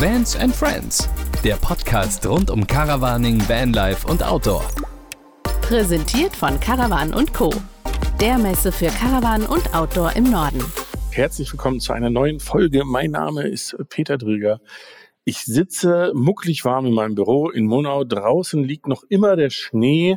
Vans and Friends, der Podcast rund um Caravaning, Vanlife und Outdoor. Präsentiert von Caravan und Co. Der Messe für Caravan und Outdoor im Norden. Herzlich willkommen zu einer neuen Folge. Mein Name ist Peter Drüger. Ich sitze mucklig warm in meinem Büro in Monau. Draußen liegt noch immer der Schnee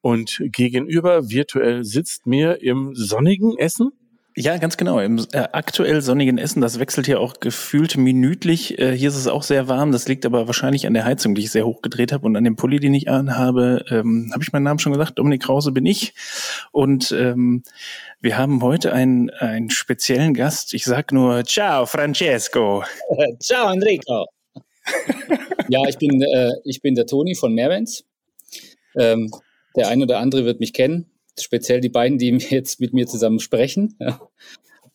und gegenüber virtuell sitzt mir im sonnigen Essen ja, ganz genau. Im äh, aktuell sonnigen Essen, das wechselt hier auch gefühlt minütlich. Äh, hier ist es auch sehr warm. Das liegt aber wahrscheinlich an der Heizung, die ich sehr hoch gedreht habe und an dem Pulli, den ich anhabe. Ähm, habe ich meinen Namen schon gesagt? Dominik Krause bin ich. Und ähm, wir haben heute einen, einen speziellen Gast. Ich sag nur Ciao, Francesco. Ciao, Enrico. ja, ich bin, äh, ich bin der Toni von Mervens. Ähm, der eine oder andere wird mich kennen speziell die beiden, die jetzt mit mir zusammen sprechen.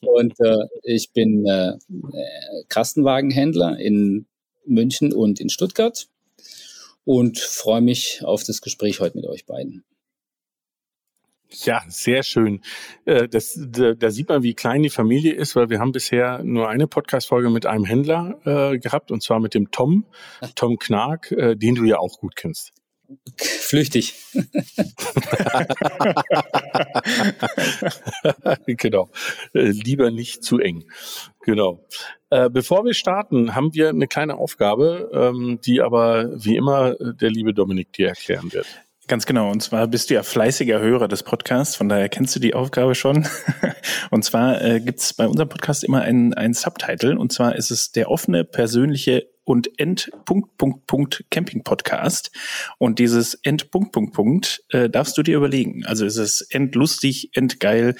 Und äh, ich bin äh, Kastenwagenhändler in München und in Stuttgart und freue mich auf das Gespräch heute mit euch beiden. Ja, sehr schön. Äh, das, da, da sieht man, wie klein die Familie ist, weil wir haben bisher nur eine Podcast-Folge mit einem Händler äh, gehabt, und zwar mit dem Tom, Tom Knark, äh, den du ja auch gut kennst. Flüchtig. genau. Äh, lieber nicht zu eng. Genau. Äh, bevor wir starten, haben wir eine kleine Aufgabe, ähm, die aber wie immer der liebe Dominik dir erklären wird. Ganz genau. Und zwar bist du ja fleißiger Hörer des Podcasts, von daher kennst du die Aufgabe schon. Und zwar äh, gibt es bei unserem Podcast immer einen, einen Subtitle. Und zwar ist es der offene, persönliche und End Punkt Punkt Punkt Camping Podcast und dieses End Punkt Punkt Punkt äh, darfst du dir überlegen. Also ist es endlustig, endgeil.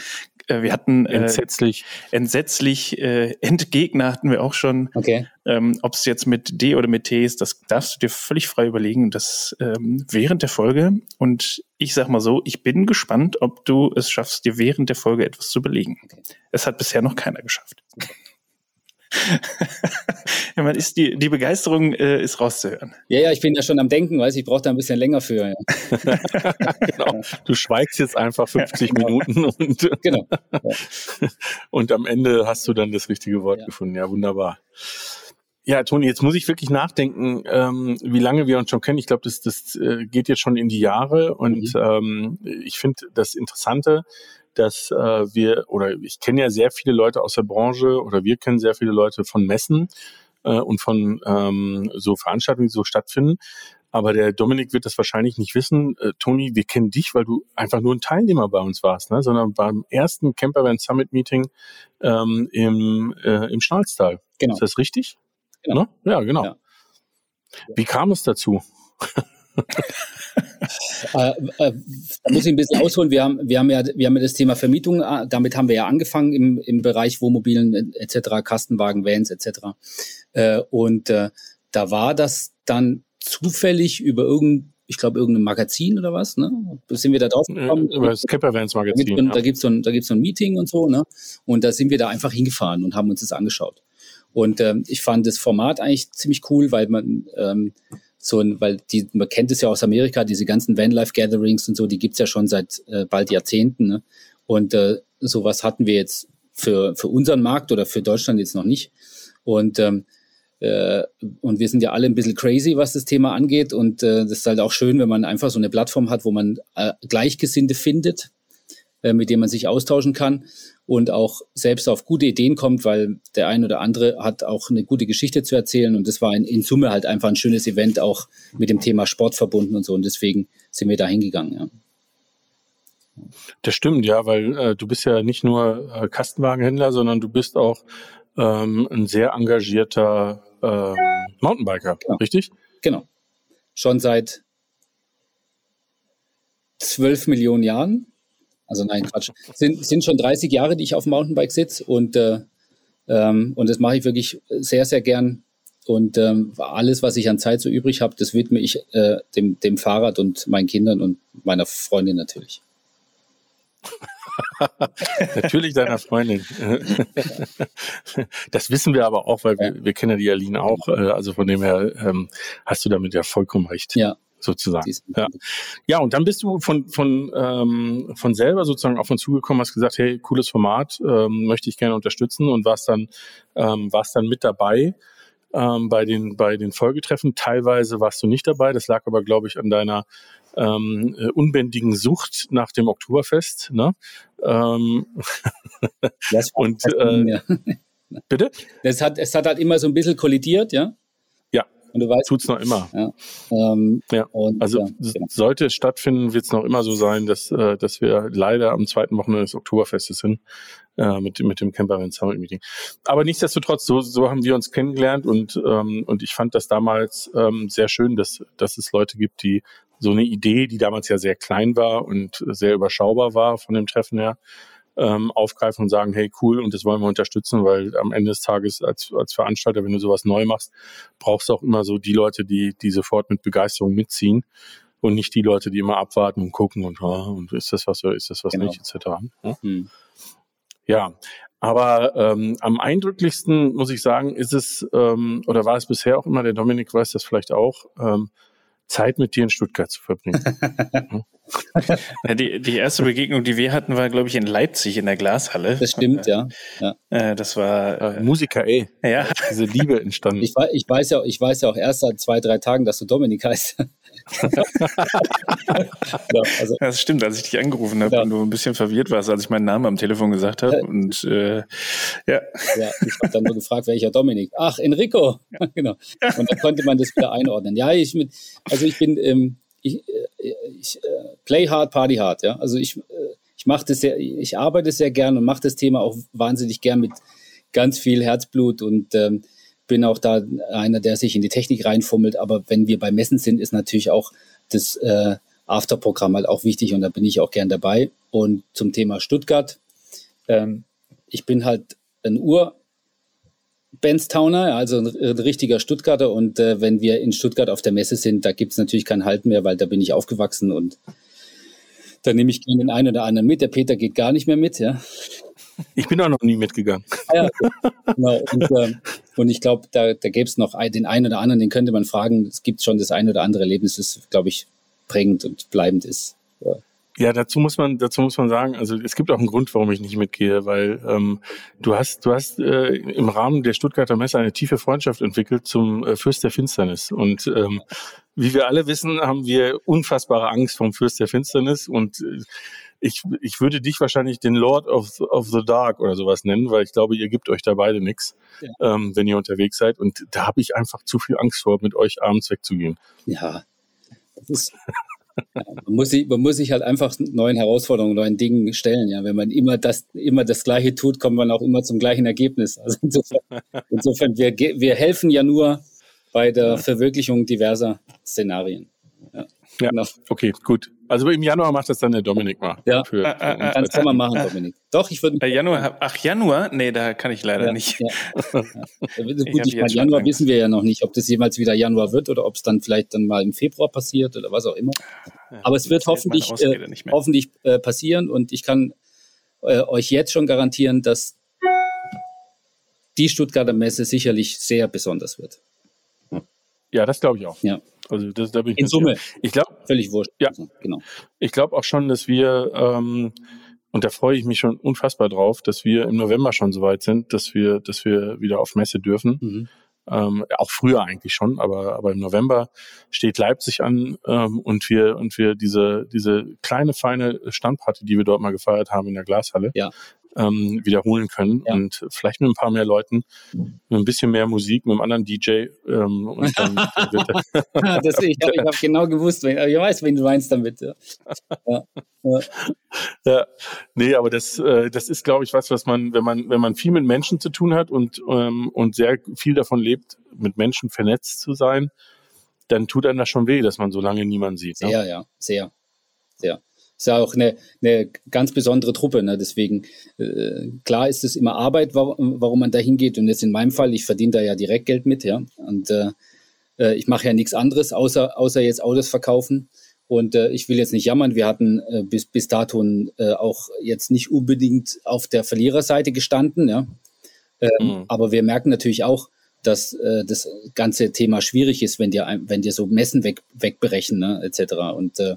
Äh, wir hatten äh, entsetzlich, entsetzlich, äh, Endgegner hatten wir auch schon. Okay. Ähm, Ob es jetzt mit D oder mit T ist, das darfst du dir völlig frei überlegen. Das ähm, während der Folge. Und ich sag mal so, ich bin gespannt, ob du es schaffst, dir während der Folge etwas zu überlegen. Okay. Es hat bisher noch keiner geschafft. Ja, man ist die, die Begeisterung äh, ist rauszuhören. Ja, ja, ich bin ja schon am Denken, weiß ich brauche da ein bisschen länger für. Ja. genau. Du schweigst jetzt einfach 50 genau. Minuten und, genau. Ja. und am Ende hast du dann das richtige Wort ja. gefunden. Ja, wunderbar. Ja, Toni, jetzt muss ich wirklich nachdenken, ähm, wie lange wir uns schon kennen. Ich glaube, das, das äh, geht jetzt schon in die Jahre und mhm. ähm, ich finde das Interessante, dass äh, wir, oder ich kenne ja sehr viele Leute aus der Branche oder wir kennen sehr viele Leute von Messen äh, und von ähm, so Veranstaltungen, die so stattfinden. Aber der Dominik wird das wahrscheinlich nicht wissen. Äh, Toni, wir kennen dich, weil du einfach nur ein Teilnehmer bei uns warst, ne? sondern beim ersten Campervan Summit Meeting ähm, im, äh, im Schnalztal. Genau. Ist das richtig? Genau. Ne? Ja, genau. Ja. Wie kam es dazu? äh, äh, da muss ich ein bisschen ausholen. Wir haben, wir haben ja, wir haben ja das Thema Vermietung, äh, damit haben wir ja angefangen im, im Bereich Wohnmobilen etc., Kastenwagen, Vans etc. Äh, und äh, da war das dann zufällig über irgendein ich glaube, irgendein Magazin oder was, ne? Sind wir da drauf gekommen? Über das Campervans Magazin. Da gibt es so, ein, da gibt's so ein Meeting und so, ne? Und da sind wir da einfach hingefahren und haben uns das angeschaut. Und ähm, ich fand das Format eigentlich ziemlich cool, weil man ähm, so ein, weil die, man kennt es ja aus Amerika, diese ganzen Vanlife-Gatherings und so, die gibt's ja schon seit äh, bald Jahrzehnten. Ne? Und äh, sowas hatten wir jetzt für, für unseren Markt oder für Deutschland jetzt noch nicht. Und ähm, äh, und wir sind ja alle ein bisschen crazy, was das Thema angeht. Und äh, das ist halt auch schön, wenn man einfach so eine Plattform hat, wo man äh, Gleichgesinnte findet, äh, mit denen man sich austauschen kann und auch selbst auf gute Ideen kommt, weil der ein oder andere hat auch eine gute Geschichte zu erzählen und das war in, in Summe halt einfach ein schönes Event auch mit dem Thema Sport verbunden und so und deswegen sind wir da hingegangen. Ja. Das stimmt, ja, weil äh, du bist ja nicht nur äh, Kastenwagenhändler, sondern du bist auch ähm, ein sehr engagierter äh, Mountainbiker, genau. richtig? Genau. Schon seit zwölf Millionen Jahren also nein, Quatsch. Sind, sind schon 30 Jahre, die ich auf dem Mountainbike sitze und, äh, ähm, und das mache ich wirklich sehr, sehr gern. Und ähm, alles, was ich an Zeit so übrig habe, das widme ich äh, dem, dem Fahrrad und meinen Kindern und meiner Freundin natürlich. Natürlich deiner Freundin. das wissen wir aber auch, weil wir, wir kennen ja die Aline auch. Äh, also von dem her ähm, hast du damit ja vollkommen recht. Ja, sozusagen. Ja. ja, und dann bist du von, von, ähm, von selber sozusagen auf uns zugekommen, hast gesagt, hey, cooles Format, ähm, möchte ich gerne unterstützen und warst dann, ähm, warst dann mit dabei. ähm, bei den bei den Folgetreffen. Teilweise warst du nicht dabei. Das lag aber, glaube ich, an deiner ähm, äh, unbändigen Sucht nach dem Oktoberfest. Ne? Ähm, und äh, bitte? Es hat, es hat halt immer so ein bisschen kollidiert, ja. Und du weißt, tut's noch immer. Ja. Ähm, ja. Und, also ja, genau. sollte es stattfinden, wird es noch immer so sein, dass, äh, dass wir leider am zweiten Wochenende des Oktoberfestes sind äh, mit, mit dem Campervan Summit Meeting. Aber nichtsdestotrotz, so, so haben wir uns kennengelernt und, ähm, und ich fand das damals ähm, sehr schön, dass, dass es Leute gibt, die so eine Idee, die damals ja sehr klein war und sehr überschaubar war von dem Treffen her, ähm, aufgreifen und sagen, hey cool, und das wollen wir unterstützen, weil am Ende des Tages als, als Veranstalter, wenn du sowas neu machst, brauchst du auch immer so die Leute, die, die sofort mit Begeisterung mitziehen und nicht die Leute, die immer abwarten und gucken und, oh, und ist das was oder ist das was genau. nicht, etc. Ja, hm. ja. Aber ähm, am eindrücklichsten, muss ich sagen, ist es, ähm, oder war es bisher auch immer, der Dominik weiß das vielleicht auch, ähm, Zeit mit dir in Stuttgart zu verbringen. ja, die, die erste Begegnung, die wir hatten, war, glaube ich, in Leipzig in der Glashalle. Das stimmt, ja. ja. Äh, das war äh, Musiker, ey. Ja. Diese Liebe entstanden. Ich, ich, weiß ja, ich weiß ja auch erst seit zwei, drei Tagen, dass du Dominik heißt. ja, also, das stimmt, als ich dich angerufen habe ja. und du ein bisschen verwirrt warst, als ich meinen Namen am Telefon gesagt habe. Und äh, ja. ja. Ich habe dann nur gefragt, welcher Dominik? Ach, Enrico. genau. Und da konnte man das wieder einordnen. Ja, ich mit, also ich bin, ähm, ich, äh, ich play hard, party hard, ja. Also ich, äh, ich mache das sehr, ich arbeite sehr gern und mache das Thema auch wahnsinnig gern mit ganz viel Herzblut und ähm, bin auch da einer, der sich in die Technik reinfummelt. Aber wenn wir bei Messen sind, ist natürlich auch das äh, Afterprogramm halt auch wichtig und da bin ich auch gern dabei. Und zum Thema Stuttgart, ähm, ich bin halt ein Ur Benstowner, also ein, ein, richtiger Stuttgarter. Und äh, wenn wir in Stuttgart auf der Messe sind, da gibt es natürlich keinen Halt mehr, weil da bin ich aufgewachsen und da nehme ich den einen oder anderen mit. Der Peter geht gar nicht mehr mit, ja. Ich bin auch noch nie mitgegangen. Ja, genau. Und, äh, und ich glaube, da, da gäbe es noch den einen oder anderen, den könnte man fragen. Es gibt schon das ein oder andere Erlebnis, das, glaube ich, prägend und bleibend ist. Ja. Ja, dazu muss man, dazu muss man sagen, also es gibt auch einen Grund, warum ich nicht mitgehe, weil ähm, du hast, du hast äh, im Rahmen der Stuttgarter Messe eine tiefe Freundschaft entwickelt zum äh, Fürst der Finsternis. Und ähm, wie wir alle wissen, haben wir unfassbare Angst vom Fürst der Finsternis und äh, ich, ich würde dich wahrscheinlich den Lord of, of the Dark oder sowas nennen, weil ich glaube, ihr gebt euch da beide nichts, ja. ähm, wenn ihr unterwegs seid. Und da habe ich einfach zu viel Angst vor, mit euch abends wegzugehen. Ja, das ist, ja, man, muss sich, man muss sich halt einfach neuen Herausforderungen, neuen Dingen stellen. Ja, wenn man immer das, immer das Gleiche tut, kommt man auch immer zum gleichen Ergebnis. Also insofern, insofern wir, wir helfen ja nur bei der Verwirklichung diverser Szenarien. Ja, ja genau. okay, gut. Also im Januar macht das dann der Dominik mal. Ja, für, für äh, äh, das kann man machen, Dominik. Doch, ich würde. Äh, Januar, ach Januar? Nee, da kann ich leider ja, nicht. Ja. ja. Gut, ich, ich meine, Januar wissen wir ja noch nicht, ob das jemals wieder Januar wird oder ob es dann vielleicht dann mal im Februar passiert oder was auch immer. Aber es wird hoffentlich, äh, hoffentlich äh, passieren und ich kann äh, euch jetzt schon garantieren, dass die Stuttgarter Messe sicherlich sehr besonders wird. Ja, das glaube ich auch. Ja. Also das, da bin ich in Summe. Ich glaube völlig wurscht. Ja, also, genau. Ich glaube auch schon, dass wir ähm, und da freue ich mich schon unfassbar drauf, dass wir im November schon so weit sind, dass wir, dass wir wieder auf Messe dürfen. Mhm. Ähm, auch früher eigentlich schon, aber, aber im November steht Leipzig an ähm, und wir und wir diese diese kleine feine Standparty, die wir dort mal gefeiert haben in der Glashalle, ja ähm, wiederholen können ja. und vielleicht mit ein paar mehr Leuten, mit ein bisschen mehr Musik, mit einem anderen DJ. Ähm, und dann, dann das, ich habe hab genau gewusst, ich weiß, wen du meinst damit. Ja. Ja. ja. ja. Nee, aber das, äh, das ist, glaube ich, was, was man, wenn man, wenn man viel mit Menschen zu tun hat und, ähm, und sehr viel davon lebt, mit Menschen vernetzt zu sein, dann tut einem das schon weh, dass man so lange niemanden sieht. Ne? Sehr, ja, sehr. Sehr ist ja auch eine, eine ganz besondere Truppe. Ne? Deswegen, äh, klar ist es immer Arbeit, warum, warum man da hingeht. Und jetzt in meinem Fall, ich verdiene da ja direkt Geld mit, ja. Und äh, äh, ich mache ja nichts anderes, außer, außer jetzt Autos verkaufen. Und äh, ich will jetzt nicht jammern, wir hatten äh, bis, bis dato äh, auch jetzt nicht unbedingt auf der Verliererseite gestanden, ja. Ähm, mhm. Aber wir merken natürlich auch, dass äh, das ganze Thema schwierig ist, wenn dir, wenn dir so Messen weg, wegberechnen, ne, etc. Und äh,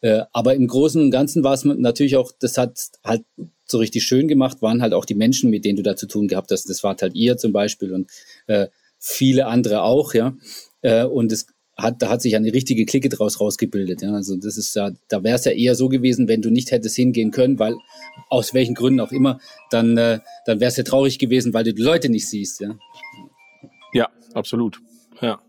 äh, aber im Großen und Ganzen war es natürlich auch, das hat halt so richtig schön gemacht, waren halt auch die Menschen, mit denen du da zu tun gehabt hast. Das war halt ihr zum Beispiel und äh, viele andere auch, ja. Äh, und es hat, da hat sich eine richtige Clique draus rausgebildet. Ja. Also das ist ja, da wäre es ja eher so gewesen, wenn du nicht hättest hingehen können, weil aus welchen Gründen auch immer, dann, äh, dann wäre es ja traurig gewesen, weil du die Leute nicht siehst. Ja, ja absolut. Ja.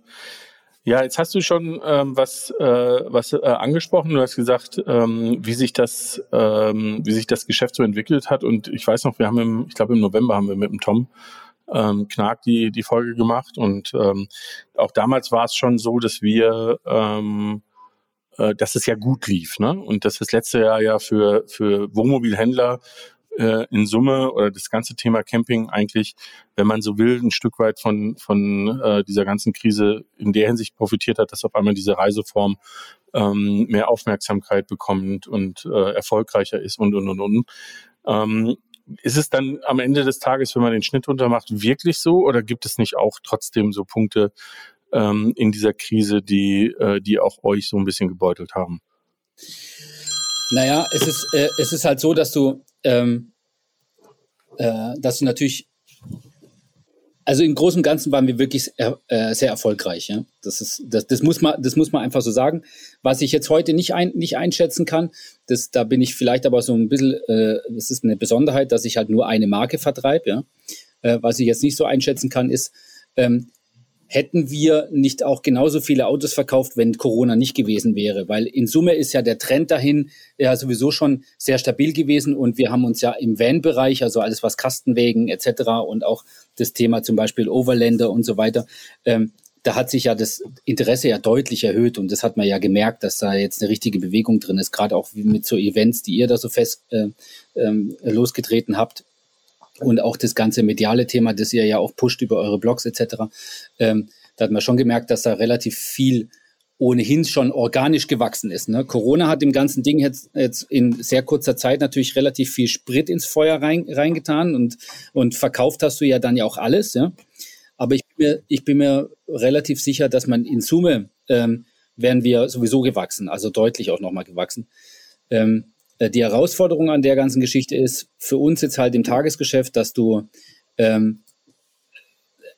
Ja, jetzt hast du schon ähm, was, äh, was äh, angesprochen. Du hast gesagt, ähm, wie sich das, ähm, wie sich das Geschäft so entwickelt hat. Und ich weiß noch, wir haben im, ich glaube im November haben wir mit dem Tom ähm, Knark die die Folge gemacht. Und ähm, auch damals war es schon so, dass wir ähm, äh, dass es ja gut lief, ne? Und dass das letzte Jahr ja für für Wohnmobilhändler äh, in Summe oder das ganze Thema Camping eigentlich, wenn man so will, ein Stück weit von, von äh, dieser ganzen Krise in der Hinsicht profitiert hat, dass auf einmal diese Reiseform ähm, mehr Aufmerksamkeit bekommt und äh, erfolgreicher ist und, und, und, und. Ähm, ist es dann am Ende des Tages, wenn man den Schnitt runtermacht, wirklich so oder gibt es nicht auch trotzdem so Punkte ähm, in dieser Krise, die, äh, die auch euch so ein bisschen gebeutelt haben? Naja, es ist, äh, es ist halt so, dass du ähm, äh, dass natürlich, also im Großen und Ganzen waren wir wirklich äh, sehr erfolgreich. Ja? Das, ist, das, das, muss man, das muss man einfach so sagen. Was ich jetzt heute nicht, ein, nicht einschätzen kann, das, da bin ich vielleicht aber so ein bisschen, äh, das ist eine Besonderheit, dass ich halt nur eine Marke vertreibe. Ja? Äh, was ich jetzt nicht so einschätzen kann, ist, ähm, hätten wir nicht auch genauso viele Autos verkauft, wenn Corona nicht gewesen wäre. Weil in Summe ist ja der Trend dahin ja sowieso schon sehr stabil gewesen und wir haben uns ja im Van-Bereich, also alles was Kastenwegen etc. und auch das Thema zum Beispiel Overländer und so weiter, ähm, da hat sich ja das Interesse ja deutlich erhöht und das hat man ja gemerkt, dass da jetzt eine richtige Bewegung drin ist, gerade auch mit so Events, die ihr da so fest äh, ähm, losgetreten habt und auch das ganze mediale Thema, das ihr ja auch pusht über eure Blogs etc., ähm, da hat man schon gemerkt, dass da relativ viel ohnehin schon organisch gewachsen ist. Ne? Corona hat dem ganzen Ding jetzt, jetzt in sehr kurzer Zeit natürlich relativ viel Sprit ins Feuer rein, reingetan und, und verkauft hast du ja dann ja auch alles. Ja? Aber ich bin mir, ich bin mir relativ sicher, dass man in Summe ähm, wären wir sowieso gewachsen, also deutlich auch nochmal gewachsen. Ähm, äh, die Herausforderung an der ganzen Geschichte ist für uns jetzt halt im Tagesgeschäft, dass du ähm,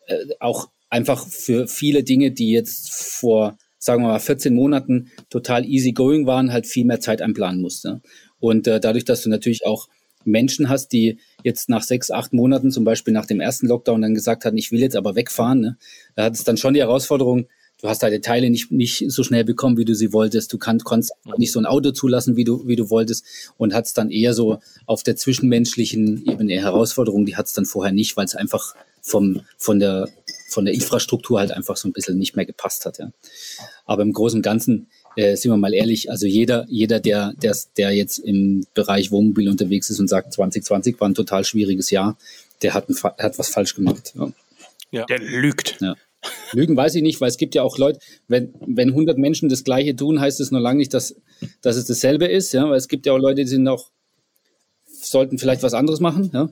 äh, auch einfach für viele Dinge, die jetzt vor, sagen wir mal, 14 Monaten total easy going waren, halt viel mehr Zeit einplanen musst. Ne? Und äh, dadurch, dass du natürlich auch Menschen hast, die jetzt nach sechs, acht Monaten, zum Beispiel nach dem ersten Lockdown, dann gesagt hatten, ich will jetzt aber wegfahren, ne? da hat es dann schon die Herausforderung, du hast deine Teile nicht, nicht so schnell bekommen, wie du sie wolltest. Du kann, konntest nicht so ein Auto zulassen, wie du, wie du wolltest und hat es dann eher so auf der zwischenmenschlichen Ebene Herausforderung, die hat es dann vorher nicht, weil es einfach vom, von der, von der Infrastruktur halt einfach so ein bisschen nicht mehr gepasst hat. Ja. Aber im Großen und Ganzen, äh, sind wir mal ehrlich, also jeder, jeder, der, der, der jetzt im Bereich Wohnmobil unterwegs ist und sagt, 2020 war ein total schwieriges Jahr, der hat, ein, hat was falsch gemacht. Ja. ja. Der lügt. Ja. Lügen weiß ich nicht, weil es gibt ja auch Leute, wenn, wenn 100 Menschen das Gleiche tun, heißt es nur lange nicht, dass, dass es dasselbe ist, ja, weil es gibt ja auch Leute, die sind auch, sollten vielleicht was anderes machen, ja.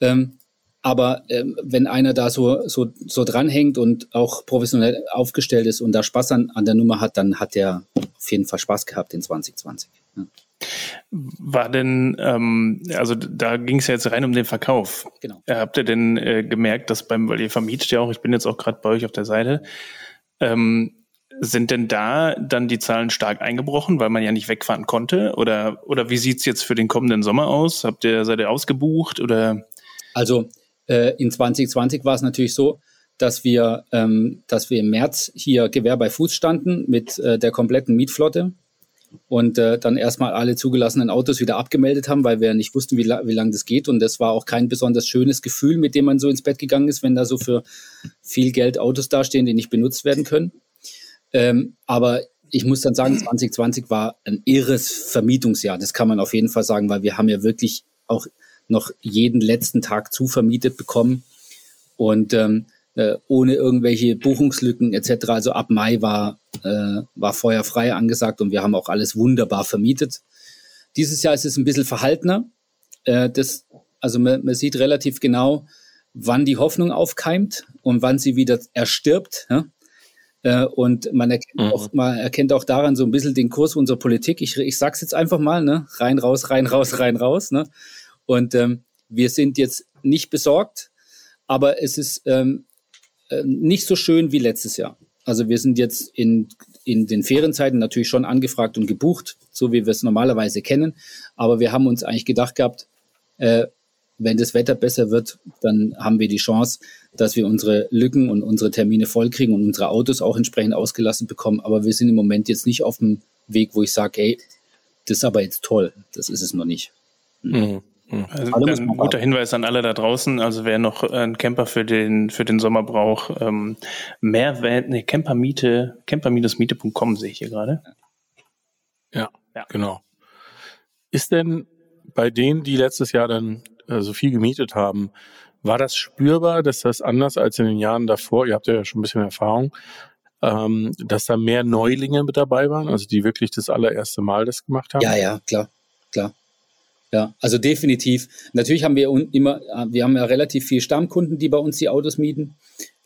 Ähm, aber ähm, wenn einer da so, so, so dranhängt und auch professionell aufgestellt ist und da Spaß an, an der Nummer hat, dann hat er auf jeden Fall Spaß gehabt in 2020. Ja. War denn, ähm, also da ging es ja jetzt rein um den Verkauf. Genau. Äh, habt ihr denn äh, gemerkt, dass beim, weil ihr vermietet ja auch, ich bin jetzt auch gerade bei euch auf der Seite, ähm, sind denn da dann die Zahlen stark eingebrochen, weil man ja nicht wegfahren konnte? Oder, oder wie sieht's jetzt für den kommenden Sommer aus? Habt ihr, seid ihr ausgebucht oder? Also äh, in 2020 war es natürlich so, dass wir, ähm, dass wir im März hier Gewehr bei Fuß standen mit äh, der kompletten Mietflotte und äh, dann erstmal alle zugelassenen Autos wieder abgemeldet haben, weil wir nicht wussten, wie, la wie lange das geht. Und das war auch kein besonders schönes Gefühl, mit dem man so ins Bett gegangen ist, wenn da so für viel Geld Autos dastehen, die nicht benutzt werden können. Ähm, aber ich muss dann sagen, 2020 war ein irres Vermietungsjahr. Das kann man auf jeden Fall sagen, weil wir haben ja wirklich auch noch jeden letzten Tag zuvermietet bekommen. Und ähm, äh, ohne irgendwelche Buchungslücken etc. Also ab Mai war, äh, war feuerfrei angesagt und wir haben auch alles wunderbar vermietet. Dieses Jahr ist es ein bisschen verhaltener. Äh, das, also man, man sieht relativ genau, wann die Hoffnung aufkeimt und wann sie wieder erstirbt. Ja? Äh, und man erkennt, mhm. auch, man erkennt auch daran so ein bisschen den Kurs unserer Politik. Ich, ich sag's jetzt einfach mal, ne? rein, raus, rein, raus, rein, raus. Ne? Und ähm, wir sind jetzt nicht besorgt, aber es ist ähm, äh, nicht so schön wie letztes Jahr. Also wir sind jetzt in, in den Ferienzeiten natürlich schon angefragt und gebucht, so wie wir es normalerweise kennen. Aber wir haben uns eigentlich gedacht gehabt, äh, wenn das Wetter besser wird, dann haben wir die Chance, dass wir unsere Lücken und unsere Termine vollkriegen und unsere Autos auch entsprechend ausgelassen bekommen. Aber wir sind im Moment jetzt nicht auf dem Weg, wo ich sage, ey, das ist aber jetzt toll. Das ist es noch nicht. Mhm. Mhm. Also ein guter Hinweis an alle da draußen. Also wer noch einen Camper für den für den Sommer braucht, ähm, Mehrwert, nee, Campermiete, camper-miete.com sehe ich hier gerade. Ja, ja, genau. Ist denn bei denen, die letztes Jahr dann äh, so viel gemietet haben, war das spürbar, dass das anders als in den Jahren davor, ihr habt ja schon ein bisschen Erfahrung, ähm, dass da mehr Neulinge mit dabei waren, also die wirklich das allererste Mal das gemacht haben? Ja, ja, klar, klar. Ja, also definitiv. Natürlich haben wir immer, wir haben ja relativ viele Stammkunden, die bei uns die Autos mieten,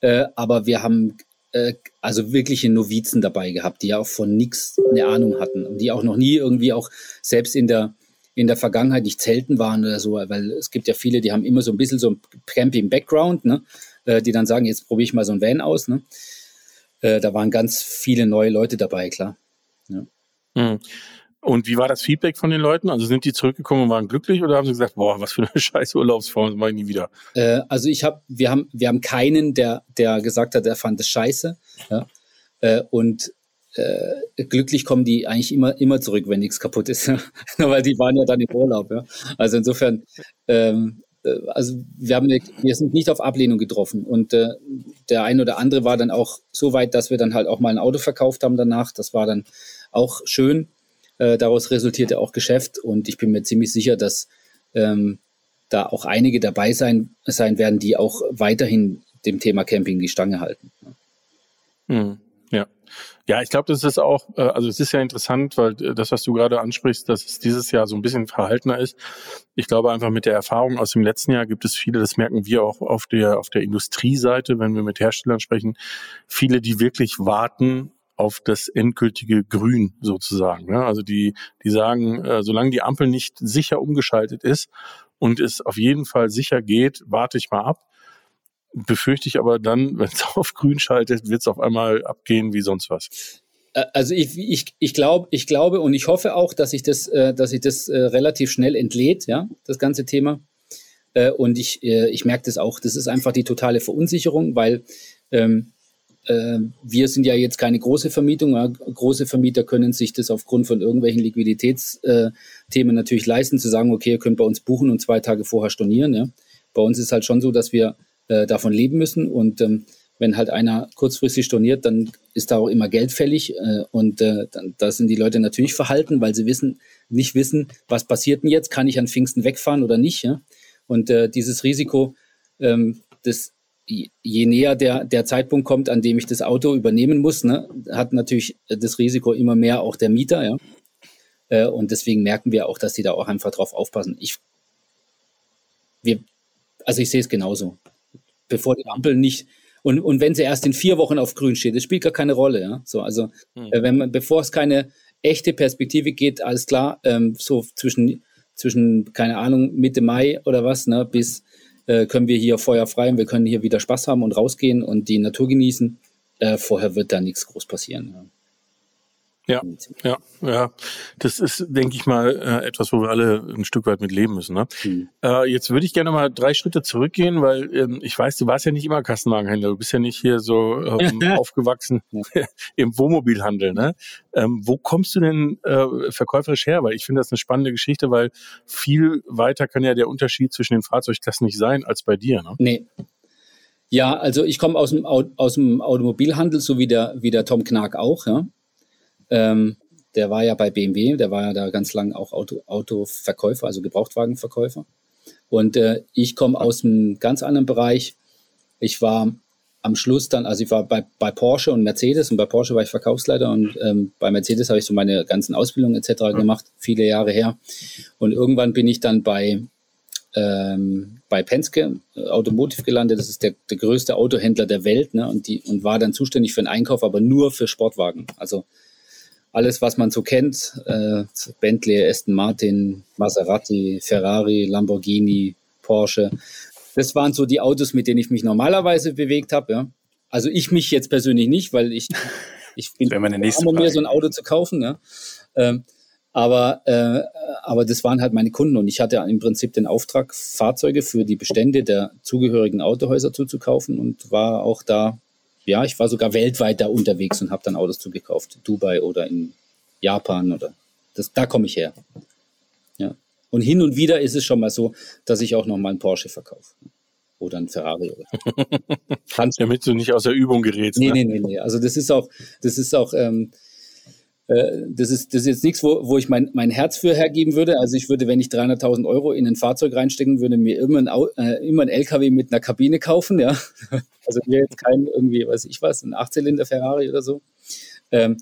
äh, aber wir haben äh, also wirkliche Novizen dabei gehabt, die ja auch von nichts eine Ahnung hatten und die auch noch nie irgendwie auch selbst in der in der Vergangenheit nicht zelten waren oder so, weil es gibt ja viele, die haben immer so ein bisschen so ein Camping-Background, ne? Äh, die dann sagen, jetzt probiere ich mal so ein Van aus. Ne? Äh, da waren ganz viele neue Leute dabei, klar. Ja. Mhm. Und wie war das Feedback von den Leuten? Also sind die zurückgekommen und waren glücklich oder haben sie gesagt, boah, was für eine scheiß Urlaubsform, das mache ich nie wieder? Äh, also ich habe, wir haben, wir haben keinen, der, der gesagt hat, der fand es scheiße. Ja? Äh, und äh, glücklich kommen die eigentlich immer, immer zurück, wenn nichts kaputt ist. Weil die waren ja dann im Urlaub. Ja? Also insofern, ähm, äh, also wir, haben, wir sind nicht auf Ablehnung getroffen. Und äh, der ein oder andere war dann auch so weit, dass wir dann halt auch mal ein Auto verkauft haben danach. Das war dann auch schön. Äh, daraus resultierte auch Geschäft. Und ich bin mir ziemlich sicher, dass ähm, da auch einige dabei sein, sein werden, die auch weiterhin dem Thema Camping die Stange halten. Mhm. Ja. Ja, ich glaube, das ist auch, äh, also es ist ja interessant, weil äh, das, was du gerade ansprichst, dass es dieses Jahr so ein bisschen verhaltener ist. Ich glaube einfach mit der Erfahrung aus dem letzten Jahr gibt es viele, das merken wir auch auf der, auf der Industrieseite, wenn wir mit Herstellern sprechen, viele, die wirklich warten auf das endgültige Grün sozusagen. Also die, die sagen, äh, solange die Ampel nicht sicher umgeschaltet ist und es auf jeden Fall sicher geht, warte ich mal ab befürchte ich aber dann, wenn es auf grün schaltet, wird es auf einmal abgehen wie sonst was. Also ich, ich, ich, glaub, ich glaube und ich hoffe auch, dass sich das, äh, dass sich das äh, relativ schnell entlädt, ja, das ganze Thema. Und ich, ich merke das auch, das ist einfach die totale Verunsicherung, weil ähm, äh, wir sind ja jetzt keine große Vermietung. Große Vermieter können sich das aufgrund von irgendwelchen Liquiditätsthemen natürlich leisten, zu sagen, okay, ihr könnt bei uns buchen und zwei Tage vorher stornieren. Ja. Bei uns ist halt schon so, dass wir äh, davon leben müssen. Und ähm, wenn halt einer kurzfristig storniert, dann ist da auch immer Geld fällig. Äh, und äh, dann, da sind die Leute natürlich verhalten, weil sie wissen, nicht wissen, was passiert denn jetzt? Kann ich an Pfingsten wegfahren oder nicht? Ja? Und dieses Risiko, ähm, das je näher der, der Zeitpunkt kommt, an dem ich das Auto übernehmen muss, ne, hat natürlich das Risiko immer mehr auch der Mieter, ja. Äh, und deswegen merken wir auch, dass die da auch einfach drauf aufpassen. Ich, wir, also ich sehe es genauso bevor die Ampel nicht und, und wenn sie erst in vier Wochen auf grün steht, das spielt gar keine Rolle. Ja? So, also hm. Äh, wenn man, bevor es keine echte Perspektive geht, alles klar, ähm, so zwischen, zwischen, keine Ahnung, Mitte Mai oder was, ne, bis äh, können wir hier Feuer frei und wir können hier wieder Spaß haben und rausgehen und die Natur genießen. Äh, vorher wird da nichts groß passieren. Ja. Ja, ja, ja. Das ist, denke ich mal, äh, etwas, wo wir alle ein Stück weit mit leben müssen. Ne? Mhm. Äh, jetzt würde ich gerne mal drei Schritte zurückgehen, weil ähm, ich weiß, du warst ja nicht immer Kassenwagenhändler. Du bist ja nicht hier so ähm, aufgewachsen im Wohnmobilhandel. Ne? Ähm, wo kommst du denn äh, verkäuferisch her? Weil ich finde das eine spannende Geschichte, weil viel weiter kann ja der Unterschied zwischen den Fahrzeugklassen nicht sein als bei dir. Ne? Nee, ja, also ich komme aus dem, aus dem Automobilhandel, so wie der, wie der Tom Knark auch, ja. Ähm, der war ja bei BMW, der war ja da ganz lang auch Auto, Autoverkäufer, also Gebrauchtwagenverkäufer. Und äh, ich komme aus einem ganz anderen Bereich. Ich war am Schluss dann, also ich war bei, bei Porsche und Mercedes und bei Porsche war ich Verkaufsleiter und ähm, bei Mercedes habe ich so meine ganzen Ausbildungen etc. gemacht, viele Jahre her. Und irgendwann bin ich dann bei, ähm, bei Penske äh, Automotive gelandet. Das ist der, der größte Autohändler der Welt ne? und, die, und war dann zuständig für den Einkauf, aber nur für Sportwagen. Also alles, was man so kennt, äh, Bentley, Aston Martin, Maserati, Ferrari, Lamborghini, Porsche. Das waren so die Autos, mit denen ich mich normalerweise bewegt habe. Ja. also ich mich jetzt persönlich nicht, weil ich, ich bin immer mehr so ein Auto zu kaufen. Ja. Ähm, aber, äh, aber das waren halt meine Kunden und ich hatte im Prinzip den Auftrag, Fahrzeuge für die Bestände der zugehörigen Autohäuser zuzukaufen und war auch da, ja, ich war sogar weltweit da unterwegs und habe dann Autos zugekauft, Dubai oder in Japan oder das, da komme ich her. Ja. Und hin und wieder ist es schon mal so, dass ich auch noch mal einen Porsche verkaufe oder ein Ferrari. Oder. Damit du nicht aus der Übung gerätst. Nee, ne? nee, nee, nee. Also das ist auch, das ist auch, ähm, äh, das ist, das ist jetzt nichts, wo, wo ich mein, mein Herz für hergeben würde. Also ich würde, wenn ich 300.000 Euro in ein Fahrzeug reinstecken würde, mir immer ein, äh, immer ein LKW mit einer Kabine kaufen, ja. Also mir jetzt kein irgendwie, weiß ich was, ein Achtzylinder Ferrari oder so. Ähm,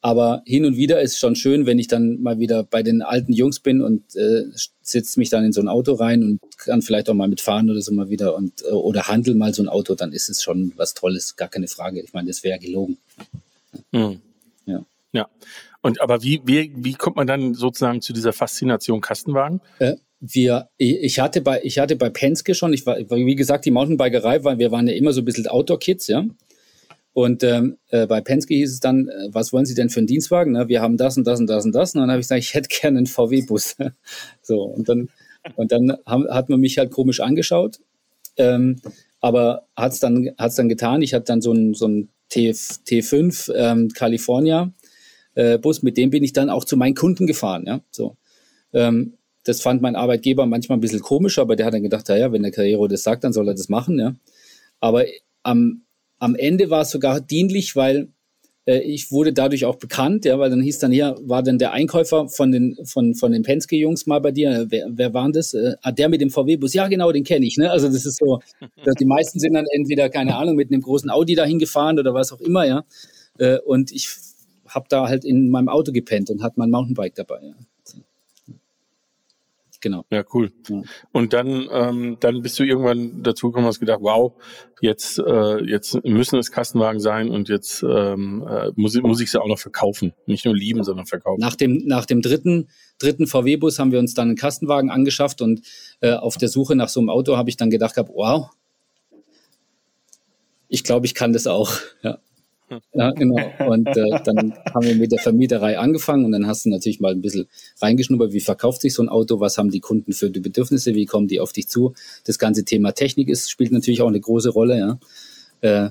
aber hin und wieder ist schon schön, wenn ich dann mal wieder bei den alten Jungs bin und äh, sitze mich dann in so ein Auto rein und kann vielleicht auch mal mitfahren oder so mal wieder und äh, oder handel mal so ein Auto, dann ist es schon was Tolles, gar keine Frage. Ich meine, das wäre gelogen. Hm. Ja. Und aber wie, wie, wie kommt man dann sozusagen zu dieser Faszination Kastenwagen? Äh, wir, ich hatte bei, ich hatte bei Penske schon, ich war, wie gesagt, die Mountainbikerei, weil wir waren ja immer so ein bisschen Outdoor-Kids, ja. Und ähm, äh, bei Penske hieß es dann, äh, was wollen Sie denn für einen Dienstwagen? Na, wir haben das und das und das und das. Und dann habe ich gesagt, ich hätte gerne einen VW-Bus. so, und dann, und dann haben, hat man mich halt komisch angeschaut. Ähm, aber hat's dann, hat's dann getan. Ich hatte dann so einen, so einen T, T5 ähm, California äh, Bus, mit dem bin ich dann auch zu meinen Kunden gefahren. Ja? So. Ähm, das fand mein Arbeitgeber manchmal ein bisschen komisch, aber der hat dann gedacht, ja, wenn der Carrero das sagt, dann soll er das machen. Ja? Aber am am Ende war es sogar dienlich, weil äh, ich wurde dadurch auch bekannt, ja, weil dann hieß dann hier, war dann der Einkäufer von den, von, von den Penske-Jungs mal bei dir, wer, wer war das? Äh, ah, der mit dem VW-Bus, ja genau, den kenne ich, ne? Also das ist so, dass die meisten sind dann entweder, keine Ahnung, mit einem großen Audi dahin gefahren oder was auch immer, ja. Äh, und ich habe da halt in meinem Auto gepennt und hatte mein Mountainbike dabei, ja. Genau. Ja, cool. Ja. Und dann, ähm, dann bist du irgendwann dazu gekommen, hast gedacht, wow, jetzt, äh, jetzt müssen es Kastenwagen sein und jetzt ähm, äh, muss, muss ich sie auch noch verkaufen. Nicht nur lieben, sondern verkaufen. Nach dem, nach dem dritten, dritten VW-Bus haben wir uns dann einen Kastenwagen angeschafft und äh, auf der Suche nach so einem Auto habe ich dann gedacht, hab, wow, ich glaube, ich kann das auch. Ja. Ja, genau. Und äh, dann haben wir mit der Vermieterei angefangen und dann hast du natürlich mal ein bisschen reingeschnuppert, wie verkauft sich so ein Auto, was haben die Kunden für die Bedürfnisse, wie kommen die auf dich zu. Das ganze Thema Technik ist, spielt natürlich auch eine große Rolle, ja. Äh,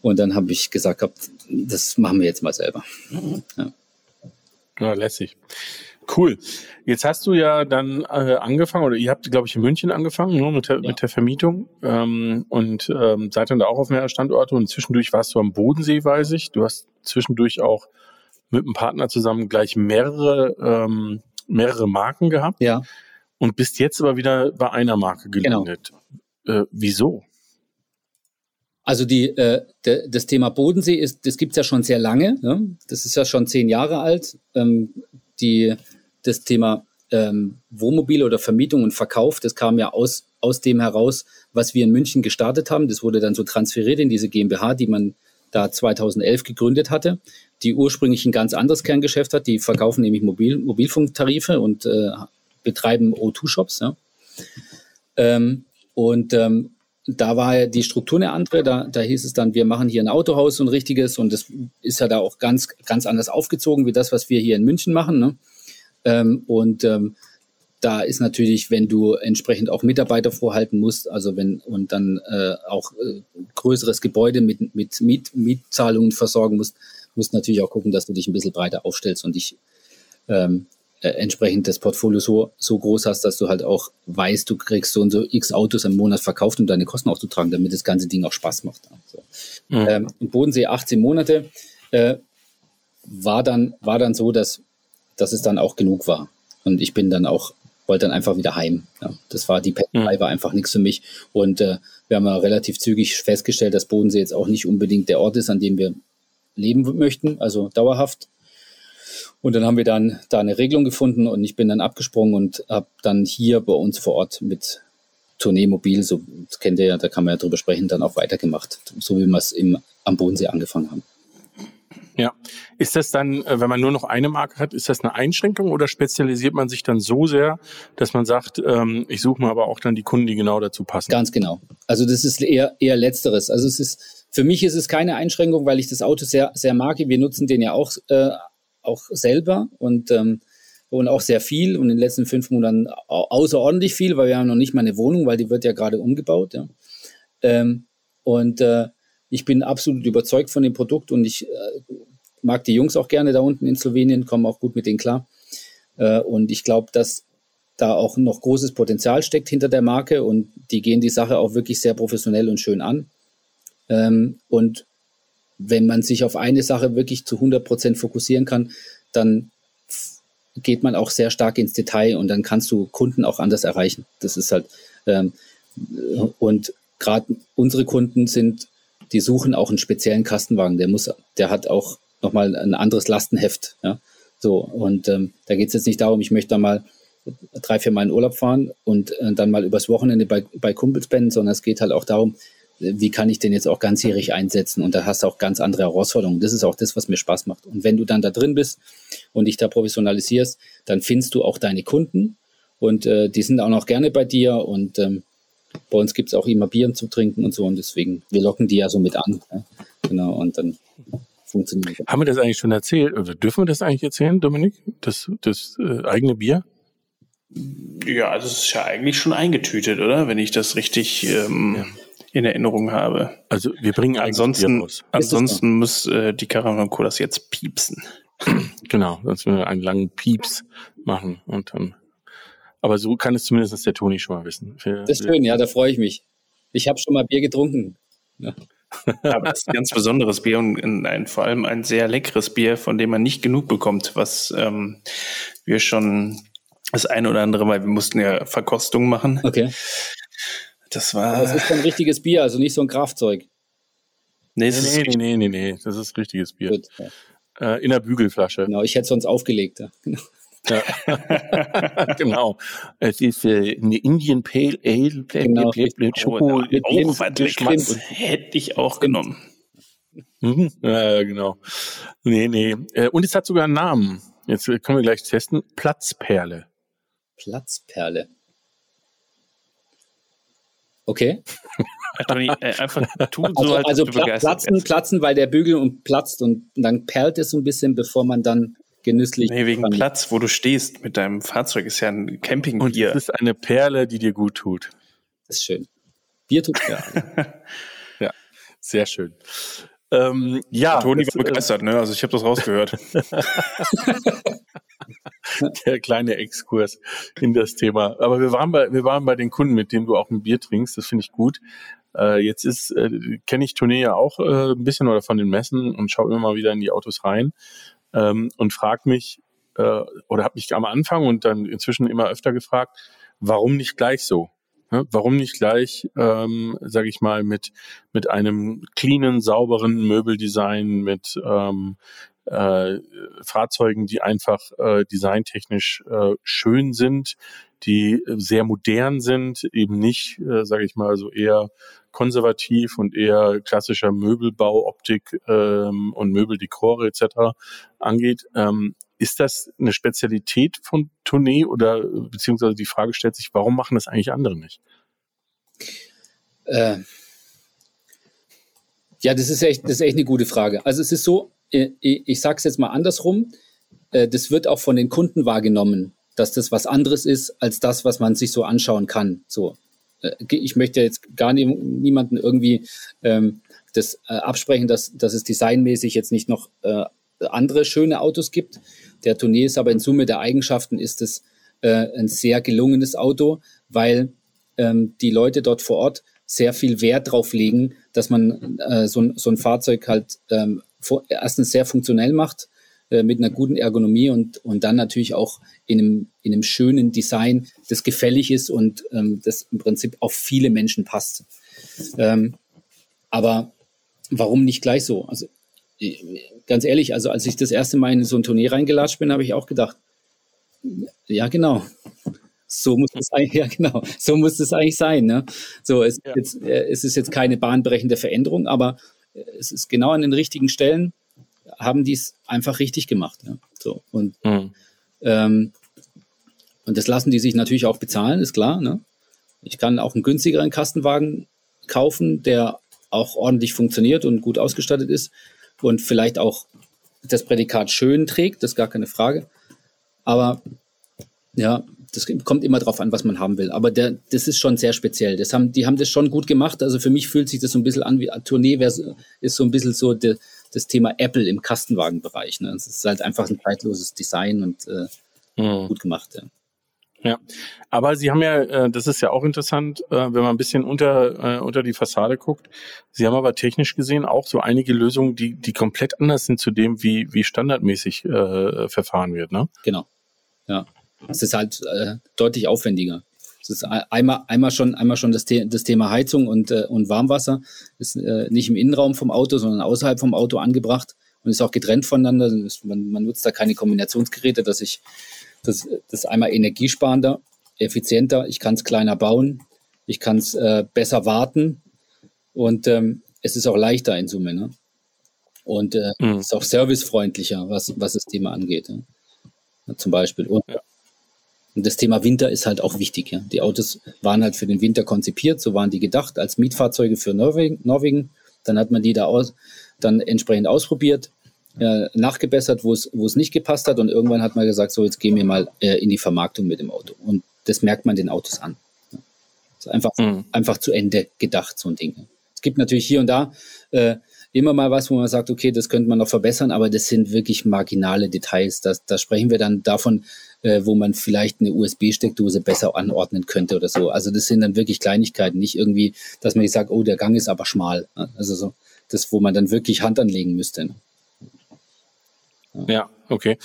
und dann habe ich gesagt, das machen wir jetzt mal selber. Ja, ja lässig. Cool. Jetzt hast du ja dann äh, angefangen, oder ihr habt, glaube ich, in München angefangen, nur ne, mit, der, ja. mit der Vermietung ähm, und ähm, seid dann da auch auf mehrere Standorte und zwischendurch warst du am Bodensee, weiß ich. Du hast zwischendurch auch mit einem Partner zusammen gleich mehrere, ähm, mehrere Marken gehabt. Ja. Und bist jetzt aber wieder bei einer Marke genau. gelandet. Genau. Äh, wieso? Also die, äh, de, das Thema Bodensee ist, das gibt's ja schon sehr lange. Ne? Das ist ja schon zehn Jahre alt. Ähm, die das Thema ähm, Wohnmobil oder Vermietung und Verkauf, das kam ja aus, aus dem heraus, was wir in München gestartet haben. Das wurde dann so transferiert in diese GmbH, die man da 2011 gegründet hatte, die ursprünglich ein ganz anderes Kerngeschäft hat. Die verkaufen nämlich Mobil, Mobilfunktarife und äh, betreiben O2-Shops. Ja. Ähm, und ähm, da war die Struktur eine andere. Da, da hieß es dann, wir machen hier ein Autohaus, ein richtiges. Und das ist ja da auch ganz, ganz anders aufgezogen wie das, was wir hier in München machen. Ne? Ähm, und ähm, da ist natürlich, wenn du entsprechend auch Mitarbeiter vorhalten musst, also wenn und dann äh, auch äh, größeres Gebäude mit, mit Miet, Mietzahlungen versorgen musst, musst natürlich auch gucken, dass du dich ein bisschen breiter aufstellst und dich ähm, äh, entsprechend das Portfolio so, so groß hast, dass du halt auch weißt, du kriegst so und so x Autos im Monat verkauft, um deine Kosten aufzutragen, damit das ganze Ding auch Spaß macht. Also, mhm. ähm, Im Bodensee 18 Monate äh, war dann war dann so, dass dass es dann auch genug war. Und ich bin dann auch, wollte dann einfach wieder heim. Ja, das war, die Pendelei mhm. war einfach nichts für mich. Und äh, wir haben ja relativ zügig festgestellt, dass Bodensee jetzt auch nicht unbedingt der Ort ist, an dem wir leben möchten, also dauerhaft. Und dann haben wir dann da eine Regelung gefunden und ich bin dann abgesprungen und habe dann hier bei uns vor Ort mit Tournee Mobil, so das kennt ihr ja, da kann man ja drüber sprechen, dann auch weitergemacht, so wie wir es am Bodensee angefangen haben. Ja. Ist das dann, äh, wenn man nur noch eine Marke hat, ist das eine Einschränkung oder spezialisiert man sich dann so sehr, dass man sagt, ähm, ich suche mir aber auch dann die Kunden, die genau dazu passen? Ganz genau. Also das ist eher, eher letzteres. Also es ist, für mich ist es keine Einschränkung, weil ich das Auto sehr, sehr mag. Wir nutzen den ja auch, äh, auch selber und, ähm, und auch sehr viel und in den letzten fünf Monaten außerordentlich viel, weil wir haben noch nicht mal eine Wohnung, weil die wird ja gerade umgebaut. Ja. Ähm, und äh, ich bin absolut überzeugt von dem Produkt und ich äh, mag die Jungs auch gerne da unten in Slowenien, kommen auch gut mit denen klar. Äh, und ich glaube, dass da auch noch großes Potenzial steckt hinter der Marke und die gehen die Sache auch wirklich sehr professionell und schön an. Ähm, und wenn man sich auf eine Sache wirklich zu 100 Prozent fokussieren kann, dann geht man auch sehr stark ins Detail und dann kannst du Kunden auch anders erreichen. Das ist halt, ähm, und gerade unsere Kunden sind, die suchen auch einen speziellen Kastenwagen. Der muss, der hat auch nochmal ein anderes Lastenheft. Ja? So, und ähm, da geht es jetzt nicht darum, ich möchte da mal drei, vier Mal in Urlaub fahren und äh, dann mal übers Wochenende bei, bei Kumpels pennen, sondern es geht halt auch darum, wie kann ich den jetzt auch ganzjährig einsetzen? Und da hast du auch ganz andere Herausforderungen. Das ist auch das, was mir Spaß macht. Und wenn du dann da drin bist und dich da professionalisierst, dann findest du auch deine Kunden und äh, die sind auch noch gerne bei dir und ähm, bei uns gibt es auch immer Bier zu trinken und so und deswegen, wir locken die ja so mit an. Ja? Genau, und dann funktioniert. Haben wir das eigentlich schon erzählt oder dürfen wir das eigentlich erzählen, Dominik? Das, das äh, eigene Bier? Ja, das ist ja eigentlich schon eingetütet, oder? Wenn ich das richtig ähm, ja. in Erinnerung habe. Also wir bringen ansonsten, ansonsten muss äh, die Caravan das jetzt piepsen. Genau, sonst müssen wir einen langen Pieps machen und dann. Aber so kann es zumindest der Toni schon mal wissen. Für, das ist schön, ja, da freue ich mich. Ich habe schon mal Bier getrunken. Ja. Aber das ist ein ganz besonderes Bier und ein, vor allem ein sehr leckeres Bier, von dem man nicht genug bekommt, was ähm, wir schon das eine oder andere Mal, wir mussten ja Verkostungen machen. Okay. Das war. Aber das ist ein richtiges Bier, also nicht so ein Kraftzeug. Nee, nee, nee, nee, nee, nee, das ist richtiges Bier. Gut, ja. äh, in der Bügelflasche. Genau, ich hätte sonst aufgelegt. Ja. Genau. Ja. genau. Es ist äh, eine Indian Pale Ale, genau. Schoko, oh, hätte ich auch genommen. Mhm. Ja, genau. Nee, nee. Äh, und es hat sogar einen Namen. Jetzt können wir gleich testen. Platzperle. Platzperle. Okay. Äh, einfach tun so, also, also pla platzen, platzen, weil der Bügel und platzt und dann perlt es so ein bisschen, bevor man dann genüsslich. Nee, wegen Platz, wo du stehst mit deinem Fahrzeug, ist ja ein Campingbier. Und das ist eine Perle, die dir gut tut. Das ist schön. Bier tut ja. ja, sehr schön. Ähm, ja, Toni war begeistert, ne? Also ich habe das rausgehört. Der kleine Exkurs in das Thema. Aber wir waren bei, wir waren bei den Kunden, mit denen du auch ein Bier trinkst. Das finde ich gut. Äh, jetzt ist, äh, kenne ich Tournee ja auch äh, ein bisschen oder von den Messen und schaue immer mal wieder in die Autos rein ähm, und frag mich äh, oder habe mich am Anfang und dann inzwischen immer öfter gefragt, warum nicht gleich so? Warum nicht gleich, ähm, sage ich mal, mit mit einem cleanen, sauberen Möbeldesign, mit ähm, äh, Fahrzeugen, die einfach äh, designtechnisch äh, schön sind, die sehr modern sind, eben nicht, äh, sage ich mal, so eher konservativ und eher klassischer Möbelbau, Optik ähm, und Möbeldekore etc. angeht. Ähm, ist das eine Spezialität von Tournee oder beziehungsweise die Frage stellt sich, warum machen das eigentlich andere nicht? Äh, ja, das ist echt, das ist echt eine gute Frage. Also es ist so, äh, ich, ich sage es jetzt mal andersrum, äh, das wird auch von den Kunden wahrgenommen, dass das was anderes ist als das, was man sich so anschauen kann. So, äh, ich möchte jetzt gar nie, niemanden irgendwie ähm, das äh, absprechen, dass, dass es designmäßig jetzt nicht noch äh, andere schöne Autos gibt. Der Tournee ist aber in Summe der Eigenschaften ist es äh, ein sehr gelungenes Auto, weil ähm, die Leute dort vor Ort sehr viel Wert drauf legen, dass man äh, so, so ein Fahrzeug halt ähm, erstens sehr funktionell macht, äh, mit einer guten Ergonomie und, und dann natürlich auch in einem, in einem schönen Design, das gefällig ist und ähm, das im Prinzip auf viele Menschen passt. Ähm, aber warum nicht gleich so? Also ganz ehrlich, also als ich das erste Mal in so ein Turnier reingelatscht bin, habe ich auch gedacht, ja genau, so muss es eigentlich, ja genau, so muss es eigentlich sein. Ne? So, es, ja. jetzt, äh, es ist jetzt keine bahnbrechende Veränderung, aber es ist genau an den richtigen Stellen haben die es einfach richtig gemacht. Ja? So und mhm. ähm, und das lassen die sich natürlich auch bezahlen, ist klar. Ne? Ich kann auch einen günstigeren Kastenwagen kaufen, der auch ordentlich funktioniert und gut ausgestattet ist und vielleicht auch das Prädikat schön trägt, das ist gar keine Frage. Aber ja, das kommt immer drauf an, was man haben will. Aber der, das ist schon sehr speziell. Das haben, die haben das schon gut gemacht. Also für mich fühlt sich das so ein bisschen an wie Tournee ist so ein bisschen so de, das Thema Apple im Kastenwagenbereich. Ne? Es ist halt einfach ein zeitloses Design und äh, mhm. gut gemacht. Ja. Ja, aber Sie haben ja, äh, das ist ja auch interessant, äh, wenn man ein bisschen unter, äh, unter die Fassade guckt. Sie haben aber technisch gesehen auch so einige Lösungen, die, die komplett anders sind zu dem, wie, wie standardmäßig äh, verfahren wird, ne? Genau. Ja. Es ist halt äh, deutlich aufwendiger. Es ist einmal, einmal schon, einmal schon das, The das Thema Heizung und, äh, und Warmwasser. Ist äh, nicht im Innenraum vom Auto, sondern außerhalb vom Auto angebracht und ist auch getrennt voneinander. Man, man nutzt da keine Kombinationsgeräte, dass ich das, das ist einmal energiesparender, effizienter, ich kann es kleiner bauen, ich kann es äh, besser warten und ähm, es ist auch leichter in Summe. Ne? Und äh, mhm. ist auch servicefreundlicher, was, was das Thema angeht. Ja? Zum Beispiel. Und, ja. Und, das Thema Winter ist halt auch wichtig. Ja? Die Autos waren halt für den Winter konzipiert, so waren die gedacht als Mietfahrzeuge für Norwegen. Norwegen. Dann hat man die da aus, dann entsprechend ausprobiert äh, nachgebessert, wo es, wo es nicht gepasst hat. Und irgendwann hat man gesagt, so jetzt gehen wir mal äh, in die Vermarktung mit dem Auto. Und das merkt man den Autos an. Ja. ist einfach, mhm. einfach zu Ende gedacht, so ein Ding. Es gibt natürlich hier und da äh, immer mal was, wo man sagt, okay, das könnte man noch verbessern, aber das sind wirklich marginale Details. Da, da sprechen wir dann davon, äh, wo man vielleicht eine USB-Steckdose besser anordnen könnte oder so. Also das sind dann wirklich Kleinigkeiten, nicht irgendwie, dass man sagt, oh, der Gang ist aber schmal. Also so das, wo man dann wirklich Hand anlegen müsste. Ne? Ja, okay.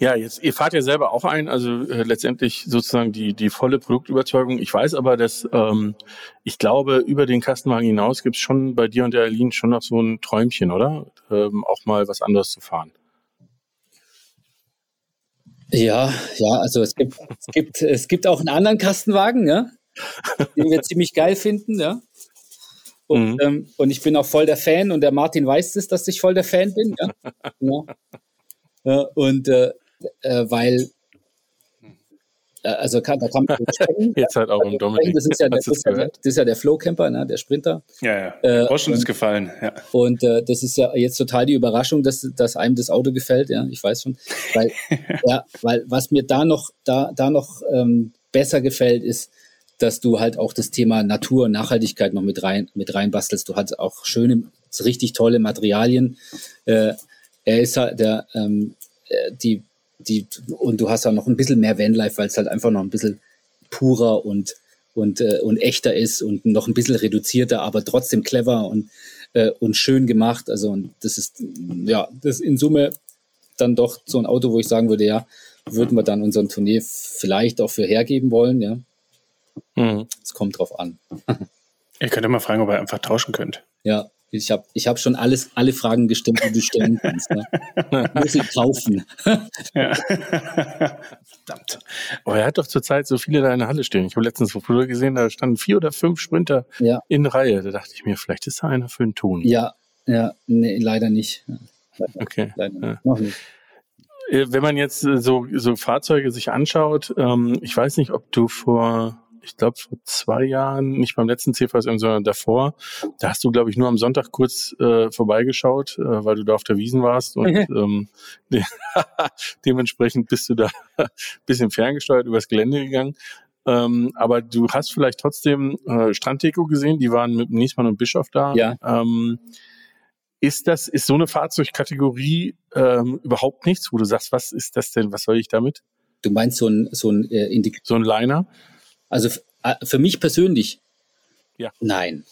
Ja, jetzt, ihr fahrt ja selber auch ein, also äh, letztendlich sozusagen die, die volle Produktüberzeugung. Ich weiß aber, dass ähm, ich glaube, über den Kastenwagen hinaus gibt es schon bei dir und der Aline schon noch so ein Träumchen, oder? Ähm, auch mal was anderes zu fahren. Ja, ja, also es gibt, es gibt, es gibt auch einen anderen Kastenwagen, ja, den wir ziemlich geil finden, ja. Und, mhm. ähm, und ich bin auch voll der Fan und der Martin weiß es, dass ich voll der Fan bin, ja. ja. Ja, und äh, äh, weil äh, also kann, da kann man jetzt halt auch um Dominik. Das ist ja der, das ist ja, das ist ja der Flow Camper, ne, der Sprinter. Ja, ja. Äh, ist gefallen. Ja. Und äh, das ist ja jetzt total die Überraschung, dass, dass einem das Auto gefällt. Ja, ich weiß schon, weil ja, weil was mir da noch da da noch ähm, besser gefällt ist, dass du halt auch das Thema Natur und Nachhaltigkeit noch mit rein mit reinbastelst. Du hast auch schöne, richtig tolle Materialien. Äh, er ist halt der, ähm, äh, die, die, und du hast auch noch ein bisschen mehr Vanlife, weil es halt einfach noch ein bisschen purer und, und, äh, und echter ist und noch ein bisschen reduzierter, aber trotzdem clever und, äh, und schön gemacht. Also, und das ist, ja, das in Summe dann doch so ein Auto, wo ich sagen würde, ja, würden wir dann unseren Turnier vielleicht auch für hergeben wollen, ja. Mhm. Es mhm. kommt drauf an. Ihr könnt immer fragen, ob ihr einfach tauschen könnt. Ja, ich habe ich hab schon alles, alle Fragen gestimmt, die du stellen kannst. Ne? Muss ich kaufen. ja. Verdammt. Aber er hat doch zurzeit so viele da in der Halle stehen. Ich habe letztens vor früher gesehen, da standen vier oder fünf Sprinter ja. in Reihe. Da dachte ich mir, vielleicht ist da einer für einen Ton. Ja, ja, nee, leider nicht. Leider, okay. Leider ja. Noch nicht. Äh, wenn man jetzt äh, so, so Fahrzeuge sich anschaut, ähm, ich weiß nicht, ob du vor ich glaube, vor zwei Jahren, nicht beim letzten CVSM, sondern davor. Da hast du, glaube ich, nur am Sonntag kurz äh, vorbeigeschaut, äh, weil du da auf der Wiesen warst und ähm, de dementsprechend bist du da bisschen ferngesteuert übers Gelände gegangen. Ähm, aber du hast vielleicht trotzdem äh, Stranddeko gesehen, die waren mit Niesmann und Bischof da. Ja. Ähm, ist das, ist so eine Fahrzeugkategorie ähm, überhaupt nichts, wo du sagst, was ist das denn, was soll ich damit? Du meinst so ein, so ein, äh, Indik so ein Liner? Also äh, für mich persönlich, ja. nein.